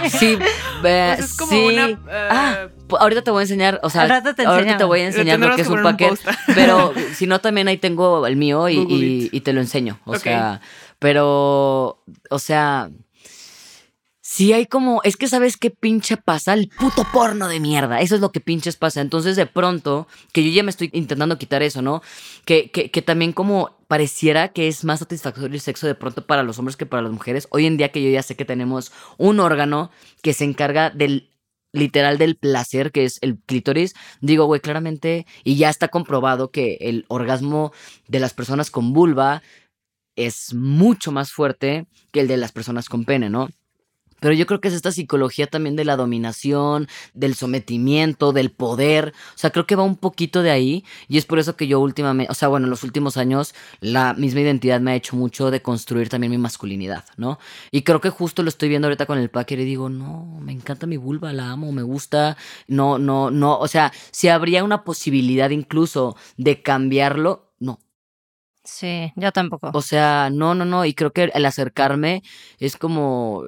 Sí, Pues es como sí. una. eh, Ah, pu- ahorita te voy a enseñar, o sea, Al rato te ahorita te voy a enseñar lo que es un post. pero si no también ahí tengo el mío y, te lo enseño, o sea, pero, o sea, sí hay como, es que sabes qué pinche pasa, el puto porno de mierda, eso es lo que pinches pasa, entonces de pronto, que yo ya me estoy intentando quitar eso, ¿no? Que, que, que también como pareciera que es más satisfactorio el sexo de pronto para los hombres que para las mujeres, hoy en día que yo ya sé que tenemos un órgano que se encarga del literal del placer, que es el clítoris, digo, güey, claramente, y ya está comprobado que el orgasmo de las personas con vulva es mucho más fuerte que el de las personas con pene, ¿no? Pero yo creo que es esta psicología también de la dominación, del sometimiento, del poder. O sea, creo que va un poquito de ahí. Y es por eso que yo últimamente, o sea, bueno, en los últimos años, la misma identidad me ha hecho mucho de construir también mi masculinidad, ¿no? Y creo que justo lo estoy viendo ahorita con el packer y digo, no, me encanta mi vulva, la amo, me gusta. No, no, no. O sea, si habría una posibilidad incluso de cambiarlo, no. Sí, yo tampoco. O sea, no, no, no. Y creo que el acercarme es como.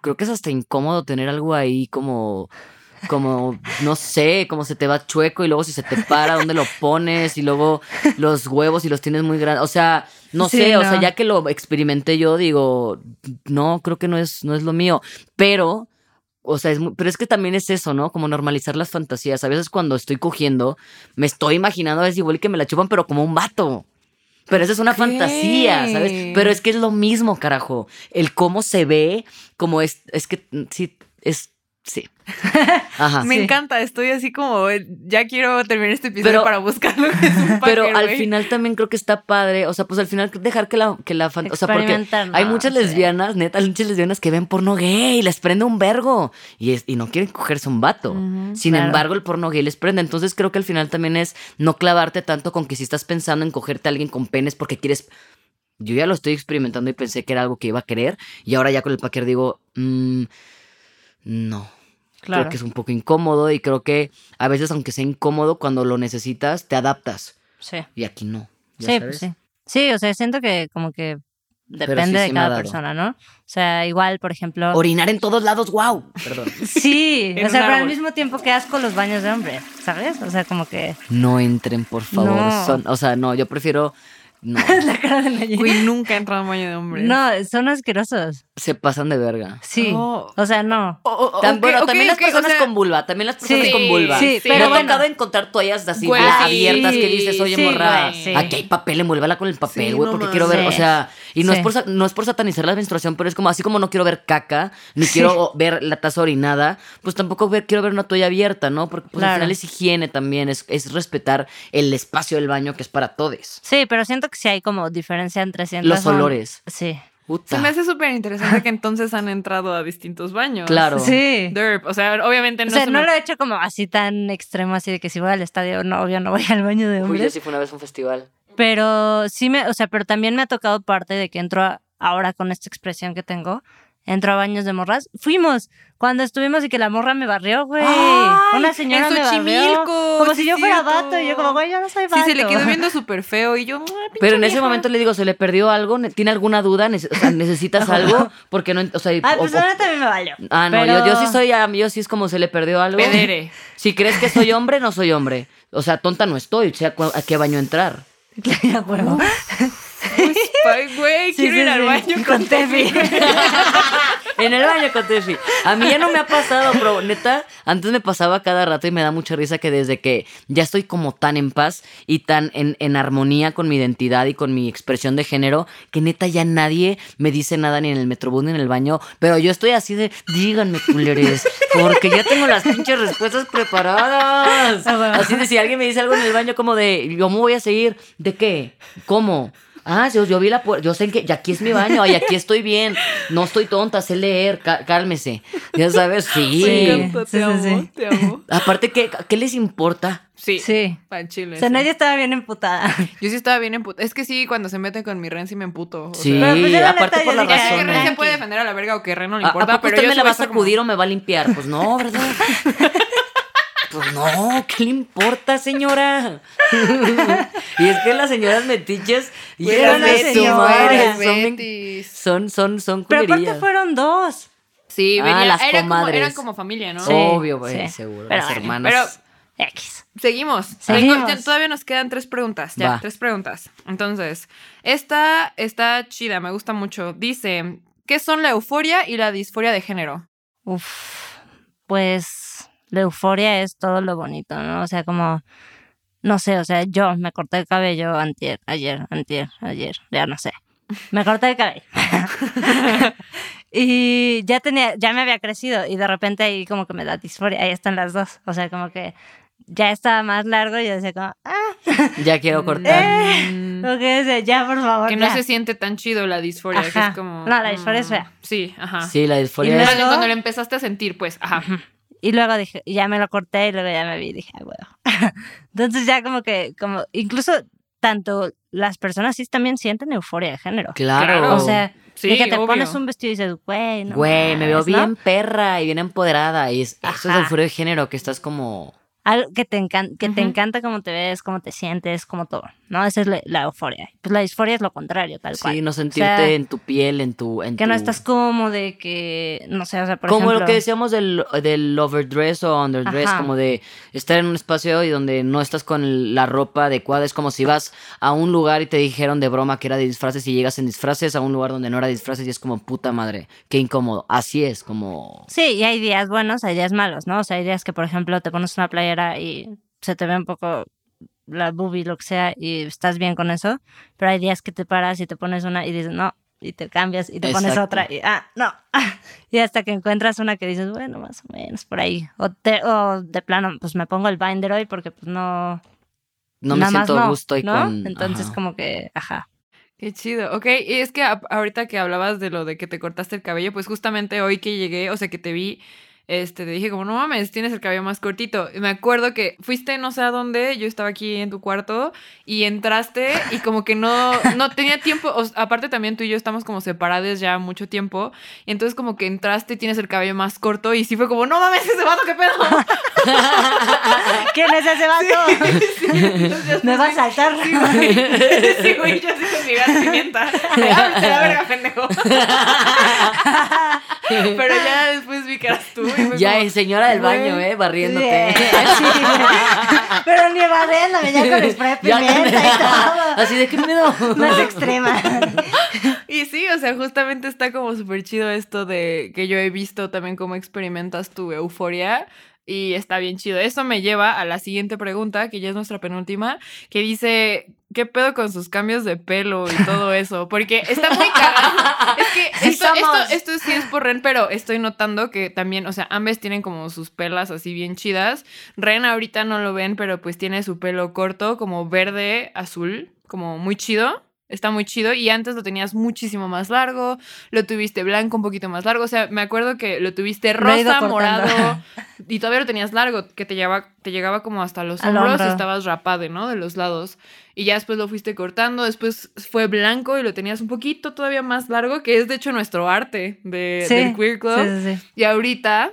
Creo que es hasta incómodo tener algo ahí como. Como, no sé, como se te va chueco y luego si se te para, ¿dónde lo pones? Y luego los huevos y los tienes muy grandes. O sea, no Sí, sé, o sea, ya que lo experimenté yo, digo, no, creo que no es, no es lo mío. Pero, o sea, es muy- pero es que también es eso, ¿no? Como normalizar las fantasías. A veces cuando estoy cogiendo, me estoy imaginando a veces igual que me la chupan, pero como un vato. Pero esa es una fantasía, ¿sabes? Pero es que es lo mismo, carajo. El cómo se ve, como es, es que mm, sí, es, sí. Ajá. Me Sí. encanta, estoy así como. Ya quiero terminar este episodio Pero- para buscar lo que es un Pero packer, al final también creo que está padre, o sea, pues al final dejar que la, que la fantasía, o sea, porque hay muchas sí. lesbianas, neta, hay muchas lesbianas que ven porno gay, les prende un vergo y, es, y no quieren cogerse un vato. Sin claro. embargo, el porno gay les prende. Entonces creo que al final también es no clavarte tanto con que si estás pensando en cogerte a alguien con penes porque quieres... Yo ya lo estoy experimentando y pensé que era algo que iba a querer y ahora ya con el packer digo, mm, no. Claro. Creo que es un poco incómodo y creo que a veces aunque sea incómodo, cuando lo necesitas, te adaptas. Sí. Y aquí no. ¿ya Sí, sabes? pues sí. Sí, o sea, siento que como que depende sí de cada persona, ¿no? O sea, igual, por ejemplo. Orinar en todos lados, wow. Perdón. Sí, o sea, pero al mismo tiempo que asco los baños de hombre, ¿sabes? O sea, como que. No entren, por favor. No. Son, o sea, no, yo prefiero No, la cara de. Güey, nunca he entrado a un baño de hombres. No, son asquerosos. se pasan de verga. Sí. Oh. O sea, no. O- o- Tam- ok, bueno, también las ok, o personas sea, con vulva, también las personas Sí, con vulva. sí, pero pero me bueno. tocado encontrar toallas así Güey, bla, sí, abiertas que dices, oye, sí, morra, sí. aquí hay papel, envuélvala con el papel, Sí, güey, no porque quiero ver, o Sí. sea, y no, Sí. es por, no es por satanizar la menstruación, pero es como así como no quiero ver caca, ni quiero ver la taza orinada, pues tampoco ver- quiero ver una toalla abierta, ¿no? Porque pues, al Claro. final es higiene también, es, es respetar el espacio del baño que es para todos. Sí, pero siento que sí hay como diferencia entre si entras Los olores. Sí. Puta. Se me hace súper interesante que entonces han entrado a distintos baños. Claro. Sí. Derp, o sea, obviamente O no sea, se no me- lo he hecho como así tan extremo, así de que si voy al estadio, no, obvio, no voy al baño de Uy, yo hombres. sí fue una vez a un festival. Pero sí me, o sea, pero también me ha tocado parte de que entro a- ahora con esta expresión que tengo, entro a baños de morras. Fuimos cuando estuvimos y que la morra me barrió, güey. Una señora en me barrió. Como sí si yo fuera cierto. vato y yo como, güey, yo no soy Sí, vato. se le quedó viendo súper feo y yo, "Ay, pinche Pero en ese vieja". momento le digo, ¿se le perdió algo? ¿Ne- ¿Tiene alguna duda? Nece- o sea, ¿Necesitas algo? Porque no, o sea, Ah, o- pues o- ahora también me valió. Ah, no, Pero- yo, yo sí soy, ah, yo sí es como se le perdió algo. Pedere. Si crees que soy hombre, no soy hombre. O sea, tonta no estoy, sé a, cu- a qué baño entrar. Ya, huevo. Pues, Ay, güey, Sí, quiero sí, ir al baño Con Tefi. En el baño con Tefi. A mí ya no me ha pasado, pero neta, antes me pasaba cada rato y me da mucha risa que desde que ya estoy como tan en paz y tan en, en armonía con mi identidad y con mi expresión de género, que neta ya nadie me dice nada ni en el metrobús ni en el baño, pero yo estoy así de, díganme culeres, porque ya tengo las pinches respuestas preparadas. Ah. Así de si alguien me dice algo en el baño como de, ¿cómo voy a seguir? ¿De qué? ¿Cómo? Ah, yo, yo vi la puerta, yo sé que ya aquí es mi baño, y aquí estoy bien, no estoy tonta, sé leer, cá- cálmese. Ya sabes, sí. Me encanta, te sí, amo, sí. te amo. Aparte, ¿qué, ¿qué les importa? Sí. Sí. Al chile. O sea, sí. nadie estaba bien emputada. Yo sí estaba bien emputada. Es que sí, cuando se meten con mi Ren sí me emputo. o Sí, sea, Pero, pues, la aparte neta, por las dije, ya que Razón, Ren se puede defender a la verga o que Ren no le ¿A, importa, ¿a poco pero usted yo me la vas a estar como- acudir o me va a limpiar? Pues no, ¿verdad? Pues no, ¿qué le importa, señora? y es que las señoras metiches, hijas las de su madre, son, son, son, Pero aparte fueron dos. Sí, Ah, venía, las era como, eran como familia, ¿no? Sí. Obvio, güey, sí. seguro. Pero las bueno, hermanas. X. Seguimos. Seguimos. Tengo- ya- todavía nos quedan tres preguntas. Ya, Va. tres preguntas. Entonces, esta está chida, me gusta mucho. Dice, ¿qué son la euforia y la disforia de género? Uf, pues la euforia es todo lo bonito, ¿no? O sea, como, no sé, o sea, yo me corté el cabello antier, ayer, antier, ayer, ya no sé. Me corté el cabello. y ya tenía, ya me había crecido y de repente ahí como que me da disforia, ahí están las dos. O sea, como que ya estaba más largo y yo decía como, ah, Ya quiero cortar. Mm, como que decía, ya por favor. que no ya". se siente tan chido la disforia, que es como... No, la disforia es mm, fea. Sí, ajá. Sí, la disforia Y es... Luego- cuando lo empezaste a sentir, pues, ajá. Y luego dije, ya me lo corté y luego ya me vi y dije, ah. Entonces ya como que, como, incluso tanto las personas sí también sienten euforia de género. Claro. O sea, Sí, de que te obvio. pones un vestido y dices, güey, no Güey, me veo mames", ¿no? bien perra y bien empoderada. Y es, eso es furor de género, que estás como... Algo que te, encan- que te encanta cómo te ves, cómo te sientes, como todo, ¿no? Esa es la, la euforia. Pues la disforia es lo contrario, tal cual. Sí, no O sentirte sea, en tu piel, en tu... En que no estás cómodo, que, no sé, o sea, por como ejemplo... lo que decíamos del, del overdress o underdress, Ajá. como de estar en un espacio y donde no estás con la ropa adecuada. Es como si vas a un lugar y te dijeron de broma que era de disfraces y llegas en disfraces a un lugar donde no era disfraces y es como puta madre, qué incómodo. Así es, como... Sí, y hay días buenos, hay días malos, ¿no? O sea, hay días que, por ejemplo, te pones una y se te ve un poco la boobie, lo que sea, y estás bien con eso, pero hay días que te paras y te pones una y dices, no, y te cambias y te pones Exacto. otra y, ah, no. y hasta que encuentras una que dices, bueno, más o menos por ahí. O, te, o de plano, pues me pongo el binder hoy porque pues no... No me siento a no, gusto y ¿no? con... Entonces ajá. como que, ajá. Qué chido. Ok, y es que ahorita que hablabas de lo de que te cortaste el cabello, pues justamente hoy que llegué, o sea, que te vi, este, te dije como, no mames, tienes el cabello más cortito. Y me acuerdo que fuiste no sé a dónde, yo estaba aquí en tu cuarto y entraste y como que no, no tenía tiempo, o aparte también tú y yo estamos como separados ya mucho tiempo, y entonces como que entraste y tienes el cabello más corto y sí fue como, no mames, ese vato, qué pedo. ¿Quién es ese vato? Entonces, Me va a saltar. Sí, güey. Sí, güey, yo así con mi gas pimienta. Ábrete la verga, pendejo. Pero ya después vi que eras tú Ya es señora del baño, ¿eh? Barriéndote. Sí. Pero ni barriéndome, ya con spray Ya- pimienta y todo. Así de qué miedo. Más extrema. Y sí, o sea, justamente está como súper chido esto de que yo he visto también cómo experimentas tu euforia. Y está bien chido. Eso me lleva a la siguiente pregunta, que ya es nuestra penúltima, que dice, ¿qué pedo con sus cambios de pelo y todo eso? Porque está muy cagado. Es que esto, esto, esto sí es por Ren, pero estoy notando que también, o sea, ambas tienen como sus pelas así bien chidas. Ren ahorita no lo ven, pero pues tiene su pelo corto, como verde, azul, como muy chido. Está muy chido y antes lo tenías muchísimo más largo, lo tuviste blanco un poquito más largo, o sea, me acuerdo que lo tuviste rosa, morado y todavía lo tenías largo, que te llegaba, te llegaba como hasta los Al hombros y estabas rapado, ¿no? De los lados. Y ya después lo fuiste cortando, después fue blanco y lo tenías un poquito todavía más largo, que es de hecho nuestro arte de, Sí, del Queer Club. Sí, sí, sí. Y ahorita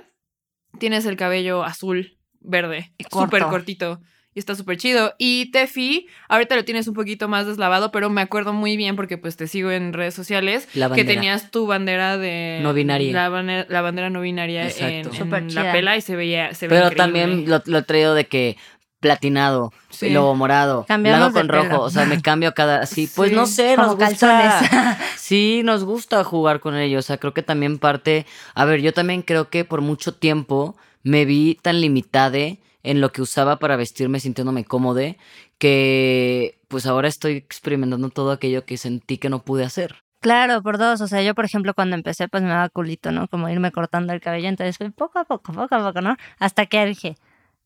tienes el cabello azul, verde, súper cortito. Y está súper chido. Y Tefi, ahorita lo tienes un poquito más deslavado, pero me acuerdo muy bien porque pues te sigo en redes sociales. La Que tenías tu bandera de... No binaria. La, bandera, la bandera no binaria Exacto. en, la pela y se veía... Se ve Pero también lo, lo he traído de que platinado, Sí. luego morado, Cambiamos blanco con rojo, pelo. o sea, me cambio cada así, pues Sí. no sé, Como nos gusta. calzones. Sí, nos gusta jugar con ellos, o sea, creo que también parte, a ver, yo también creo que por mucho tiempo me vi tan limitada en lo que usaba para vestirme sintiéndome cómodo que pues ahora estoy experimentando todo aquello que sentí que no pude hacer. Claro, por dos. O sea, yo, por ejemplo, cuando empecé, pues me daba culito, ¿no? Como irme cortando el cabello. Entonces fue poco a poco, poco a poco, ¿no? Hasta que dije,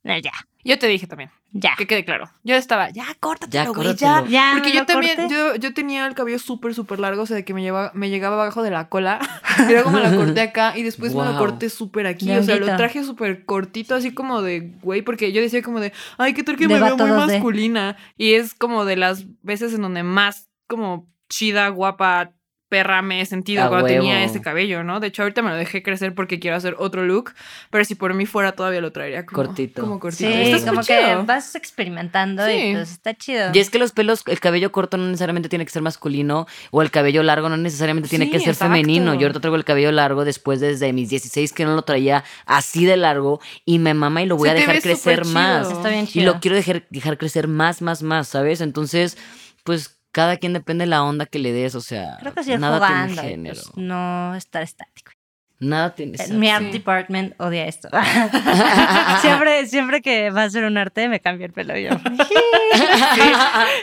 ya, Yo te dije también, ya. que quede claro. Yo estaba, ya, córtatelo, Ya, güey, ya. Ya, Porque yo también, yo, yo tenía el cabello súper, súper largo, o sea, de que me, llevaba, me llegaba abajo de la cola, y luego me lo corté acá, y después me lo corté súper aquí, o sea, lo traje súper cortito, así como de, güey, porque yo decía como de, ay, qué tal que me veo muy 2D. masculina, y es como de las veces en donde más, como, chida, guapa, perra me he sentido A cuando tenía huevo. ese cabello, ¿no? De hecho, ahorita me lo dejé crecer porque quiero hacer otro look, pero si por mí fuera todavía lo traería como Cortito. Como cortito. Sí, Está como que chido. vas experimentando Sí. y pues está chido. Y es que los pelos, el cabello corto no necesariamente tiene que ser masculino o el cabello largo no necesariamente tiene Sí, que ser exacto. femenino. Yo ahorita traigo el cabello largo después desde mis 16 que no lo traía así de largo y me mama y lo voy Se a dejar crecer más. Está bien Y chido. lo quiero dejar, dejar crecer más, más, más, ¿sabes? Entonces, pues cada quien depende de la onda que le des, o sea, Creo que sí es nada jugando. tiene género. pues, no estar estático. Nada tiene Eh, Mi art sí. department odia esto. siempre, siempre que va a ser un arte me cambio el pelo yo.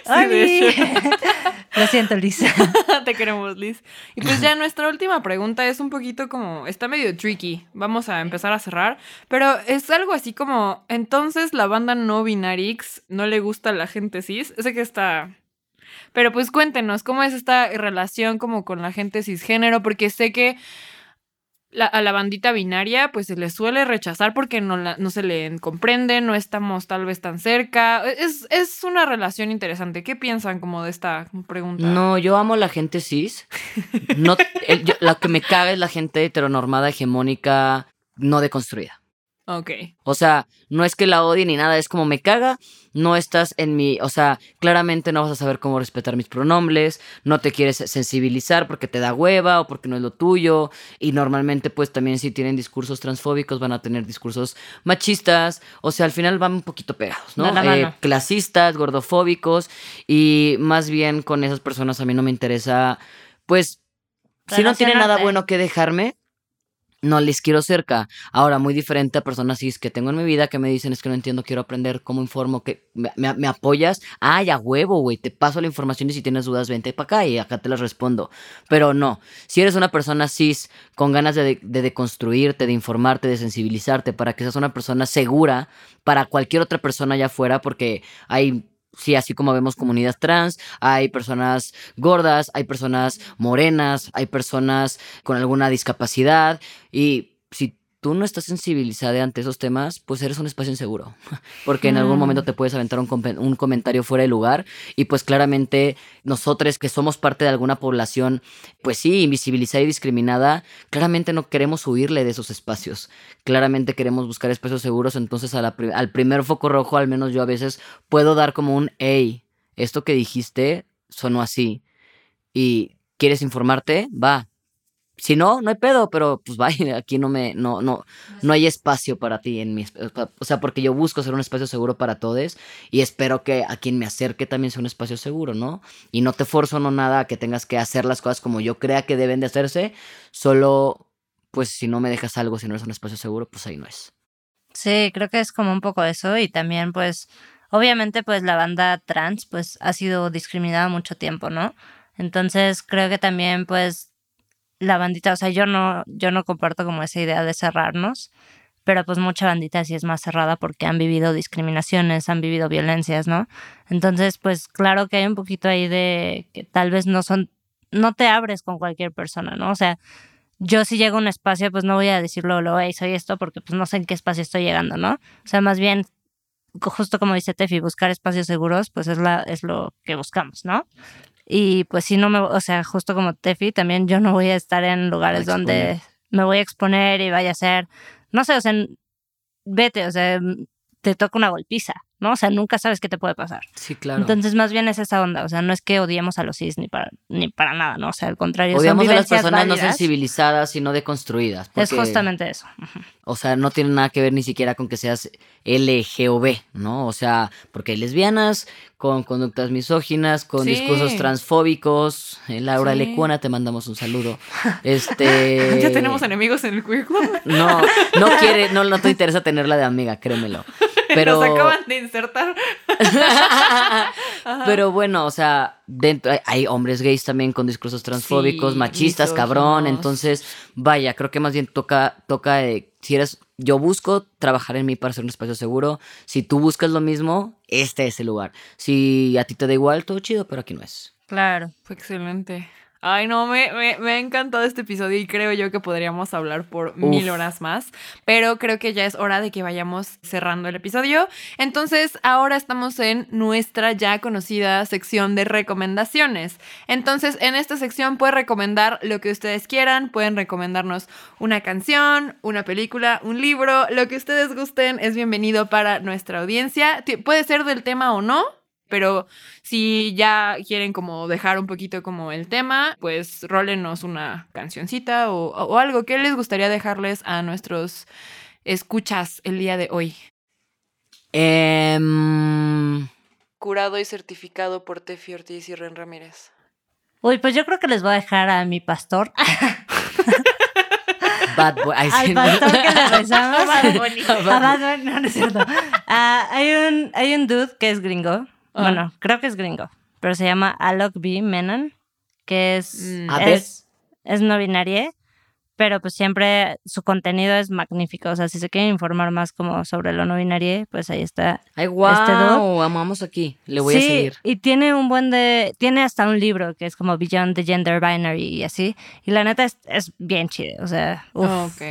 Sí. Lo siento, Lisa. Te queremos, Liz. Y pues ya nuestra última pregunta es un poquito como, está medio tricky. Vamos a empezar a cerrar, pero es algo así como, entonces la banda no binarix no le gusta a la gente cis. Sé que está... Pero pues cuéntenos, ¿cómo es esta relación como con la gente cisgénero? Porque sé que la- a la bandita binaria pues se le suele rechazar porque no, la- no se le comprende, no estamos tal vez tan cerca. Es, es una relación interesante. ¿Qué piensan como de esta pregunta? No, yo amo la gente cis. No, lo que me caga es la gente heteronormada, hegemónica, no deconstruida. Ok. O sea, no es que la odie ni nada, es como me caga, no estás en mi, o sea, claramente no vas a saber cómo respetar mis pronombres, no te quieres sensibilizar porque te da hueva o porque no es lo tuyo, y normalmente pues también si tienen discursos transfóbicos van a tener discursos machistas, o sea, al final van un poquito pegados, ¿no? Eh, clasistas, gordofóbicos, y más bien con esas personas a mí no me interesa, pues, si no tienen nada bueno que dejarme, no les quiero cerca. Ahora, muy diferente a personas cis que tengo en mi vida que me dicen es que no entiendo, quiero aprender, cómo informo, que me, apoyas. Ay, a huevo, güey, te paso la información y si tienes dudas, vente para acá y acá te las respondo. Pero no, si eres una persona cis con ganas de, de deconstruirte, de informarte, de sensibilizarte, para que seas una persona segura para cualquier otra persona allá afuera, porque hay Sí, así como vemos comunidades trans, hay personas gordas, hay personas morenas, hay personas con alguna discapacidad y si tú no estás sensibilizada ante esos temas, pues eres un espacio inseguro, porque en algún momento te puedes aventar un, comentario fuera de lugar y pues claramente nosotros que somos parte de alguna población, pues sí, invisibilizada y discriminada, claramente no queremos huirle de esos espacios, claramente queremos buscar espacios seguros, entonces a la pri- al primer foco rojo, al menos yo a veces puedo dar como un, hey, esto que dijiste sonó así y quieres informarte, va. Si no, no hay pedo, pero pues vaya, aquí no me, no, no, no hay espacio para ti en mi, o sea, porque yo busco ser un espacio seguro para todos y espero que a quien me acerque también sea un espacio seguro, ¿no? Y no te forzo no nada a que tengas que hacer las cosas como yo crea que deben de hacerse, solo, pues si no me dejas algo, si no es un espacio seguro, pues ahí no es. Sí, creo que es como un poco eso y también pues obviamente pues la banda trans pues ha sido discriminada mucho tiempo, ¿no? Entonces creo que también pues la bandita, o sea, yo no yo no comparto como esa idea de cerrarnos, pero pues mucha bandita sí es más cerrada porque han vivido discriminaciones, han vivido violencias, ¿no? Entonces pues claro que hay un poquito ahí de que tal vez no son no te abres con cualquier persona, ¿no? O sea, yo si llego a un espacio, pues no voy a decirlo, lo hey, soy esto, porque pues no sé en qué espacio estoy llegando, ¿no? O sea, más bien, justo como dice Tefi, buscar espacios seguros, pues es, la, es lo que buscamos, ¿no? Y pues si no me, o sea, justo como Tefi, también yo no voy a estar en lugares donde me voy a exponer y vaya a ser, no sé, o sea, vete, o sea, te toca una golpiza, ¿no? O sea, nunca sabes qué te puede pasar. Sí, claro. Entonces, más bien es esa onda, o sea, no es que odiemos a los cis ni para, ni para nada, ¿no? O sea, al contrario, son Odiamos a las personas no sensibilizadas y no deconstruidas. Es justamente eso. O sea, no tiene nada que ver ni siquiera con que seas LGOB, ¿no? O sea, porque hay lesbianas con conductas misóginas, con Sí. discursos transfóbicos. Eh, Laura Sí. Lecuna, te mandamos un saludo. Este. Ya tenemos enemigos en el queer club. No, no quiere, no, no te interesa tenerla de amiga, créemelo. Pero. Nos acaban de insertar. Pero bueno, o sea, dentro hay, hombres gays también con discursos transfóbicos, Sí, machistas, cabrón. Entonces, vaya, creo que más bien toca, toca, eh, si eres, yo busco trabajar en mí para ser un espacio seguro. Si tú buscas lo mismo, este es el lugar. Si a ti te da igual, todo chido, pero aquí no es. Claro. Fue excelente. Ay, no, me, me, me ha encantado este episodio y creo yo que podríamos hablar por mil horas más, pero creo que ya es hora de que vayamos cerrando el episodio. Entonces, ahora estamos en nuestra ya conocida sección de recomendaciones. Entonces, en esta sección pueden recomendar lo que ustedes quieran, pueden recomendarnos una canción, una película, un libro, lo que ustedes gusten es bienvenido para nuestra audiencia. Puede ser del tema o no, pero si ya quieren como dejar un poquito como el tema, pues rólenos una cancioncita o, o algo. ¿Qué les gustaría dejarles a nuestros escuchas el día de hoy? Em, Curado y certificado por Tefi Ortiz y Ren Ramírez. Uy, pues yo creo que les voy a dejar a mi pastor. Bad Boy. Ay, Al sí, pastor que le rezamos. A Bad Bunny. A Bad Bunny, no, no es cierto. Ah, hay, un, hay un dude que es gringo. Ah. Bueno, creo que es gringo. Pero se llama Alok B. Menon. Que es, Mm. A ver. es, es no binaria. Pero pues siempre su contenido es magnífico. O sea, si se quieren informar más como sobre lo no binario, pues ahí está Ay, wow, Este amamos aquí. Le voy a sí, seguir. Y tiene un buen de. Tiene hasta un libro que es como Beyond the Gender Binary y así. Y la neta es, es bien chido. O sea, uf, Ok.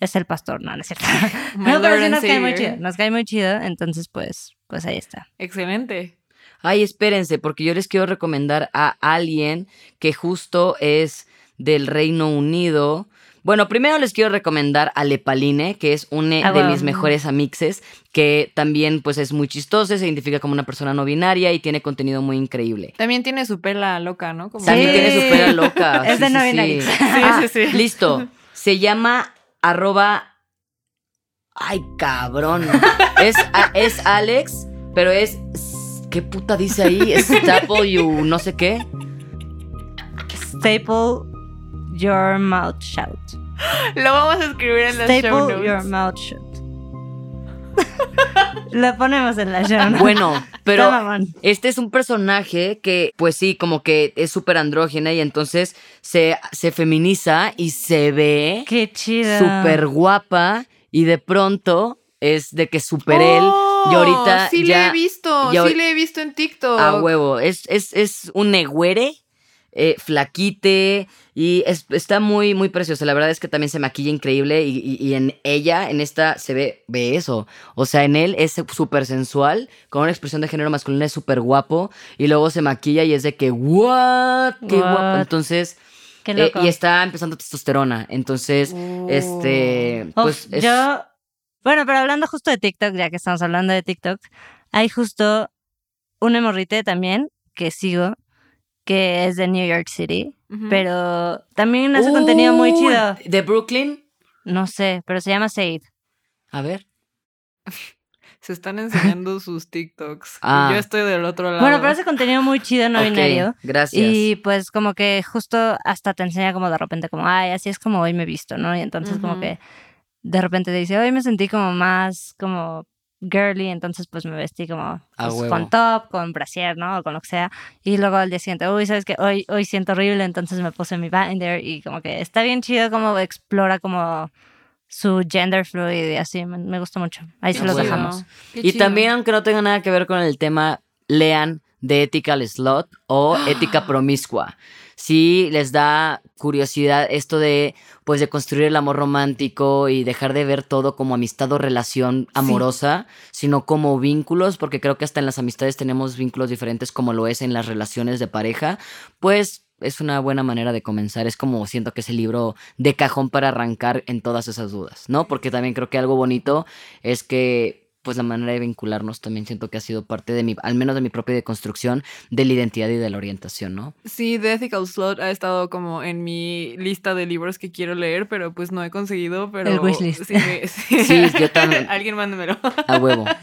es el pastor, no, no es cierto. My no, pero sí and nos cae muy chido. Nos cae muy chido. Entonces, pues, pues ahí está. Excelente. Ay, espérense, porque yo les quiero recomendar a alguien que justo es del Reino Unido. Bueno, primero les quiero recomendar a Lepaline, que es una Ah, de wow. mis mejores amixes, que también pues es muy chistosa, se identifica como una persona no binaria y tiene contenido muy increíble. También tiene su pela loca, ¿no? Como- También Sí. tiene su pera loca. Es sí, de sí, no sí. binarios. Sí, Ah, sí, sí. Listo. Se llama arroba. Ay, cabrón. Es, a- es Alex, pero es. ¿Qué puta dice ahí? Es W, no sé qué. Staple your mouth shout. Lo vamos a escribir en las show Staple notes. your mouth shout. Lo ponemos en la show. notes. Bueno, pero este es un personaje que, pues sí, como que es súper andrógena y entonces se, se feminiza y se ve Qué chido. súper guapa y de pronto es de que super él Oh, y ahorita sí ya le he visto, sí le he visto en TikTok. a huevo es, es, es un negüere eh, flaquite y es- está muy muy preciosa la verdad es que también se maquilla increíble y, y- y en ella en esta se ve ve eso o sea en él es súper sensual con una expresión de género masculino es súper guapo y luego se maquilla y es de que what qué What? guapo entonces Qué eh, loco. y está empezando testosterona entonces este Uf, pues es- Yo, bueno, pero hablando justo de TikTok, ya que estamos hablando de TikTok, hay justo un hemorrite también que sigo, que es de New York City, pero también hace contenido muy Uy, chido. ¿De Brooklyn? No sé, pero se llama Said. A ver. Se están enseñando sus TikToks. Ah. Y yo estoy del otro lado. Bueno, pero hace contenido muy chido no Ok, binario. Gracias. Y pues como que justo hasta te enseña como de repente como, ay, así es como hoy me he visto, ¿no? Y entonces como que de repente te dice, hoy me sentí como más como girly, entonces pues me vestí como pues, con top, con brasier, ¿no? O con lo que sea. Y luego al día siguiente, uy, ¿sabes qué? Hoy, hoy siento horrible, entonces me puse mi binder y como que está bien chido como explora como su gender fluid y así, me, me gusta mucho. Ahí se los dejamos. Qué Y chido. también, aunque no tenga nada que ver con el tema, lean The Ethical Slot o Ética Promiscua. Si les da curiosidad esto de, pues, de construir el amor romántico y dejar de ver todo como amistad o relación amorosa, sino como vínculos, porque creo que hasta en las amistades tenemos vínculos diferentes como lo es en las relaciones de pareja, pues es una buena manera de comenzar. Es como siento que es el libro de cajón para arrancar en todas esas dudas, ¿no? Porque también creo que algo bonito es que pues la manera de vincularnos también siento que ha sido parte de mi, al menos de mi propia deconstrucción de la identidad y de la orientación, ¿no? Sí, The Ethical Slot ha estado como en mi lista de libros que quiero leer, pero pues no he conseguido, pero... El wishlist. Sí, me- sí. Sí, yo también. Alguien mándemelo. A huevo.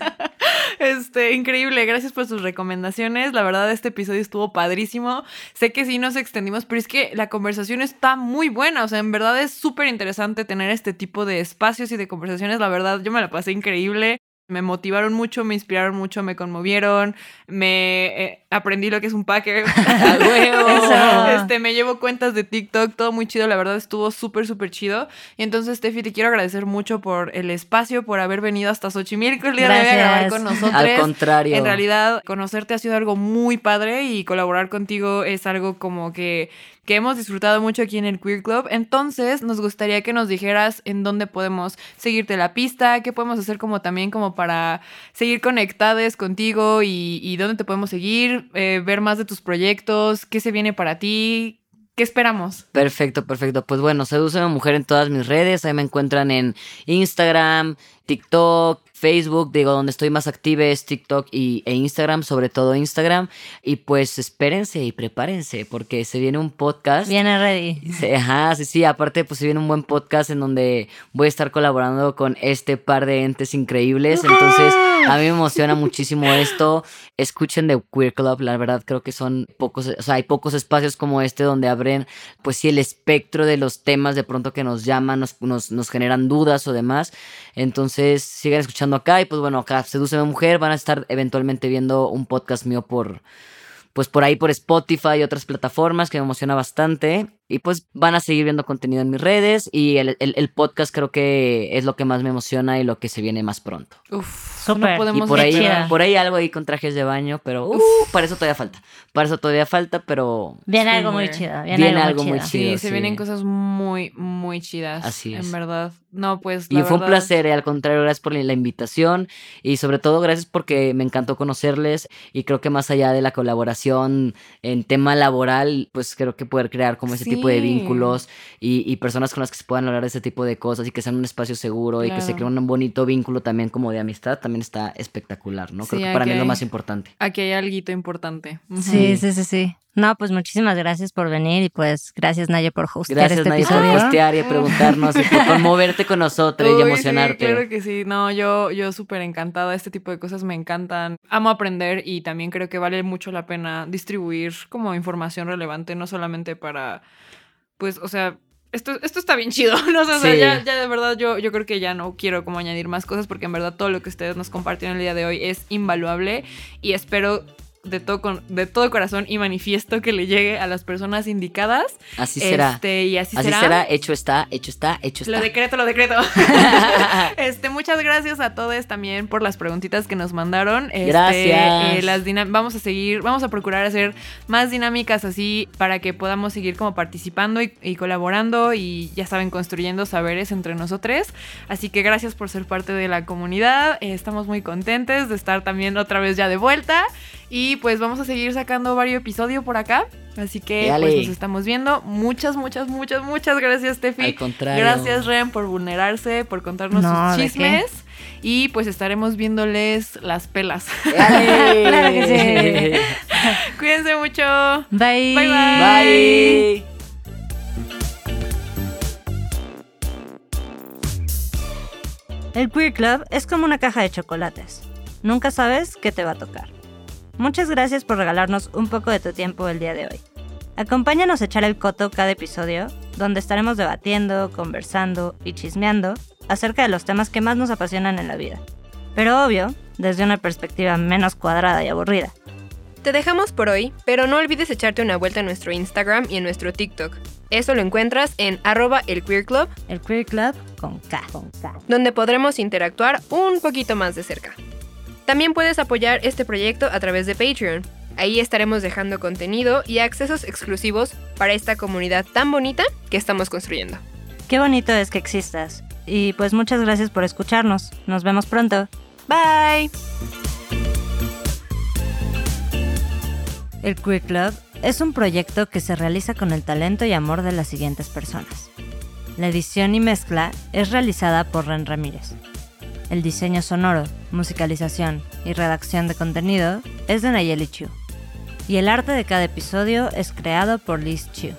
Este, increíble. Gracias por sus recomendaciones. La verdad, este episodio estuvo padrísimo. Sé que sí nos extendimos, pero es que la conversación está muy buena. O sea, en verdad es súper interesante tener este tipo de espacios y de conversaciones. La verdad, yo me la pasé increíble. Me motivaron mucho, me inspiraron mucho, me conmovieron, me eh, aprendí lo que es un packer. ¡A huevo! Eso. Este, me llevo cuentas de TikTok, todo muy chido, la verdad estuvo súper, súper chido. Y entonces, Steffi, te quiero agradecer mucho por el espacio, por haber venido hasta Xochimilco el día de hoy a grabar con nosotros. Al contrario. En realidad, conocerte ha sido algo muy padre y colaborar contigo es algo como que, que hemos disfrutado mucho aquí en el Queer Club. Entonces, nos gustaría que nos dijeras en dónde podemos seguirte la pista, qué podemos hacer como también como para seguir conectadas contigo y, dónde te podemos seguir, eh, ver más de tus proyectos, qué se viene para ti, qué esperamos. Perfecto, perfecto. Pues bueno, Sedúceme Mujer en todas mis redes. Ahí me encuentran en Instagram, TikTok, Facebook. Digo, donde estoy más activa es TikTok y, e Instagram, sobre todo Instagram. Y pues espérense y prepárense, porque se viene un podcast. Viene ready. Ajá, sí, sí, aparte pues se viene un buen podcast en donde voy a estar colaborando con este par de entes increíbles, entonces a mí me emociona muchísimo esto, escuchen The Queer Club, la verdad creo que son pocos, o sea, hay pocos espacios como este donde abren pues sí el espectro de los temas de pronto que nos llaman, nos, nos, nos generan dudas o demás, entonces sigan escuchando acá y pues bueno, acá Sedúceme Mujer, van a estar eventualmente viendo un podcast mío por pues por ahí por Spotify y otras plataformas que me emociona bastante. Y pues van a seguir viendo contenido en mis redes y el, el- el podcast creo que es lo que más me emociona y lo que se viene más pronto. Uf, Súper. no Y podemos por ahí, por ahí algo ahí con trajes de baño, pero uh, para eso todavía falta. Para eso todavía falta, pero Viene algo muy chido. Viene, Viene algo, algo muy muy chido. Sí, se sí. vienen cosas muy, muy chidas. Así es. En verdad. No, pues. Y la fue un verdad- placer, eh, al contrario, gracias por la invitación y sobre todo gracias porque me encantó conocerles y creo que más allá de la colaboración en tema laboral, pues creo que poder crear como ese tipo de Sí. vínculos y, y personas con las que se puedan hablar de ese tipo de cosas y que sean un espacio seguro y que se Claro. cree un bonito vínculo también como de amistad, también está espectacular, ¿no? Creo Sí, que para mí es lo más importante. Aquí hay algo importante. Ujú. Sí, sí, sí, sí. No, pues muchísimas gracias por venir y pues gracias Naye por hostear Gracias, este Nadia, por episodio. postear y preguntarnos y por conmoverte con nosotros y emocionarte. Sí, claro que sí. No, yo, yo súper encantada. Este tipo de cosas me encantan. Amo aprender y también creo que vale mucho la pena distribuir como información relevante, no solamente para, pues, o sea, esto, esto está bien chido, ¿no? O sea, Sí. ya, ya de verdad yo, yo creo que ya no quiero como añadir más cosas porque en verdad todo lo que ustedes nos compartieron el día de hoy es invaluable y espero de todo, con, de todo corazón y manifiesto que le llegue a las personas indicadas. Así será. Este, y así, Así será, hecho está, hecho está, hecho está. Lo decreto, lo decreto. este, muchas gracias a todos también por las preguntitas que nos mandaron. Este, Gracias. eh, las vamos a seguir, vamos a procurar hacer más dinámicas así para que podamos seguir como participando y, y colaborando y ya saben, construyendo saberes entre nosotros. Así que gracias por ser parte de la comunidad. Eh, estamos muy contentes de estar también otra vez ya de vuelta. Y pues vamos a seguir sacando varios episodios por acá. Así que Dale. pues nos estamos viendo. Muchas, muchas, muchas, muchas gracias, Tefi. Al contrario. Gracias, Ren, por vulnerarse, por contarnos No, sus ¿de chismes. Y pues estaremos viéndoles las pelas. ¡Dale! Claro que sí. Cuídense mucho. Bye. Bye, bye. Bye. El Queer Club es como una caja de chocolates. Nunca sabes qué te va a tocar. Muchas gracias por regalarnos un poco de tu tiempo el día de hoy. Acompáñanos a echar el coto cada episodio, donde estaremos debatiendo, conversando y chismeando acerca de los temas que más nos apasionan en la vida. Pero obvio, desde una perspectiva menos cuadrada y aburrida. Te dejamos por hoy, pero no olvides echarte una vuelta en nuestro Instagram y en nuestro TikTok. Eso lo encuentras en arroba el Queer Club, El Queer Club con K. Con K. donde podremos interactuar un poquito más de cerca. También puedes apoyar este proyecto a través de Patreon. Ahí estaremos dejando contenido y accesos exclusivos para esta comunidad tan bonita que estamos construyendo. Qué bonito es que existas. Y pues muchas gracias por escucharnos. Nos vemos pronto. Bye. El Queer Club es un proyecto que se realiza con el talento y amor de las siguientes personas. La edición y mezcla es realizada por Ren Ramírez. El diseño sonoro, musicalización y redacción de contenido es de Nayeli Chu. Y el arte de cada episodio es creado por Liz Chu.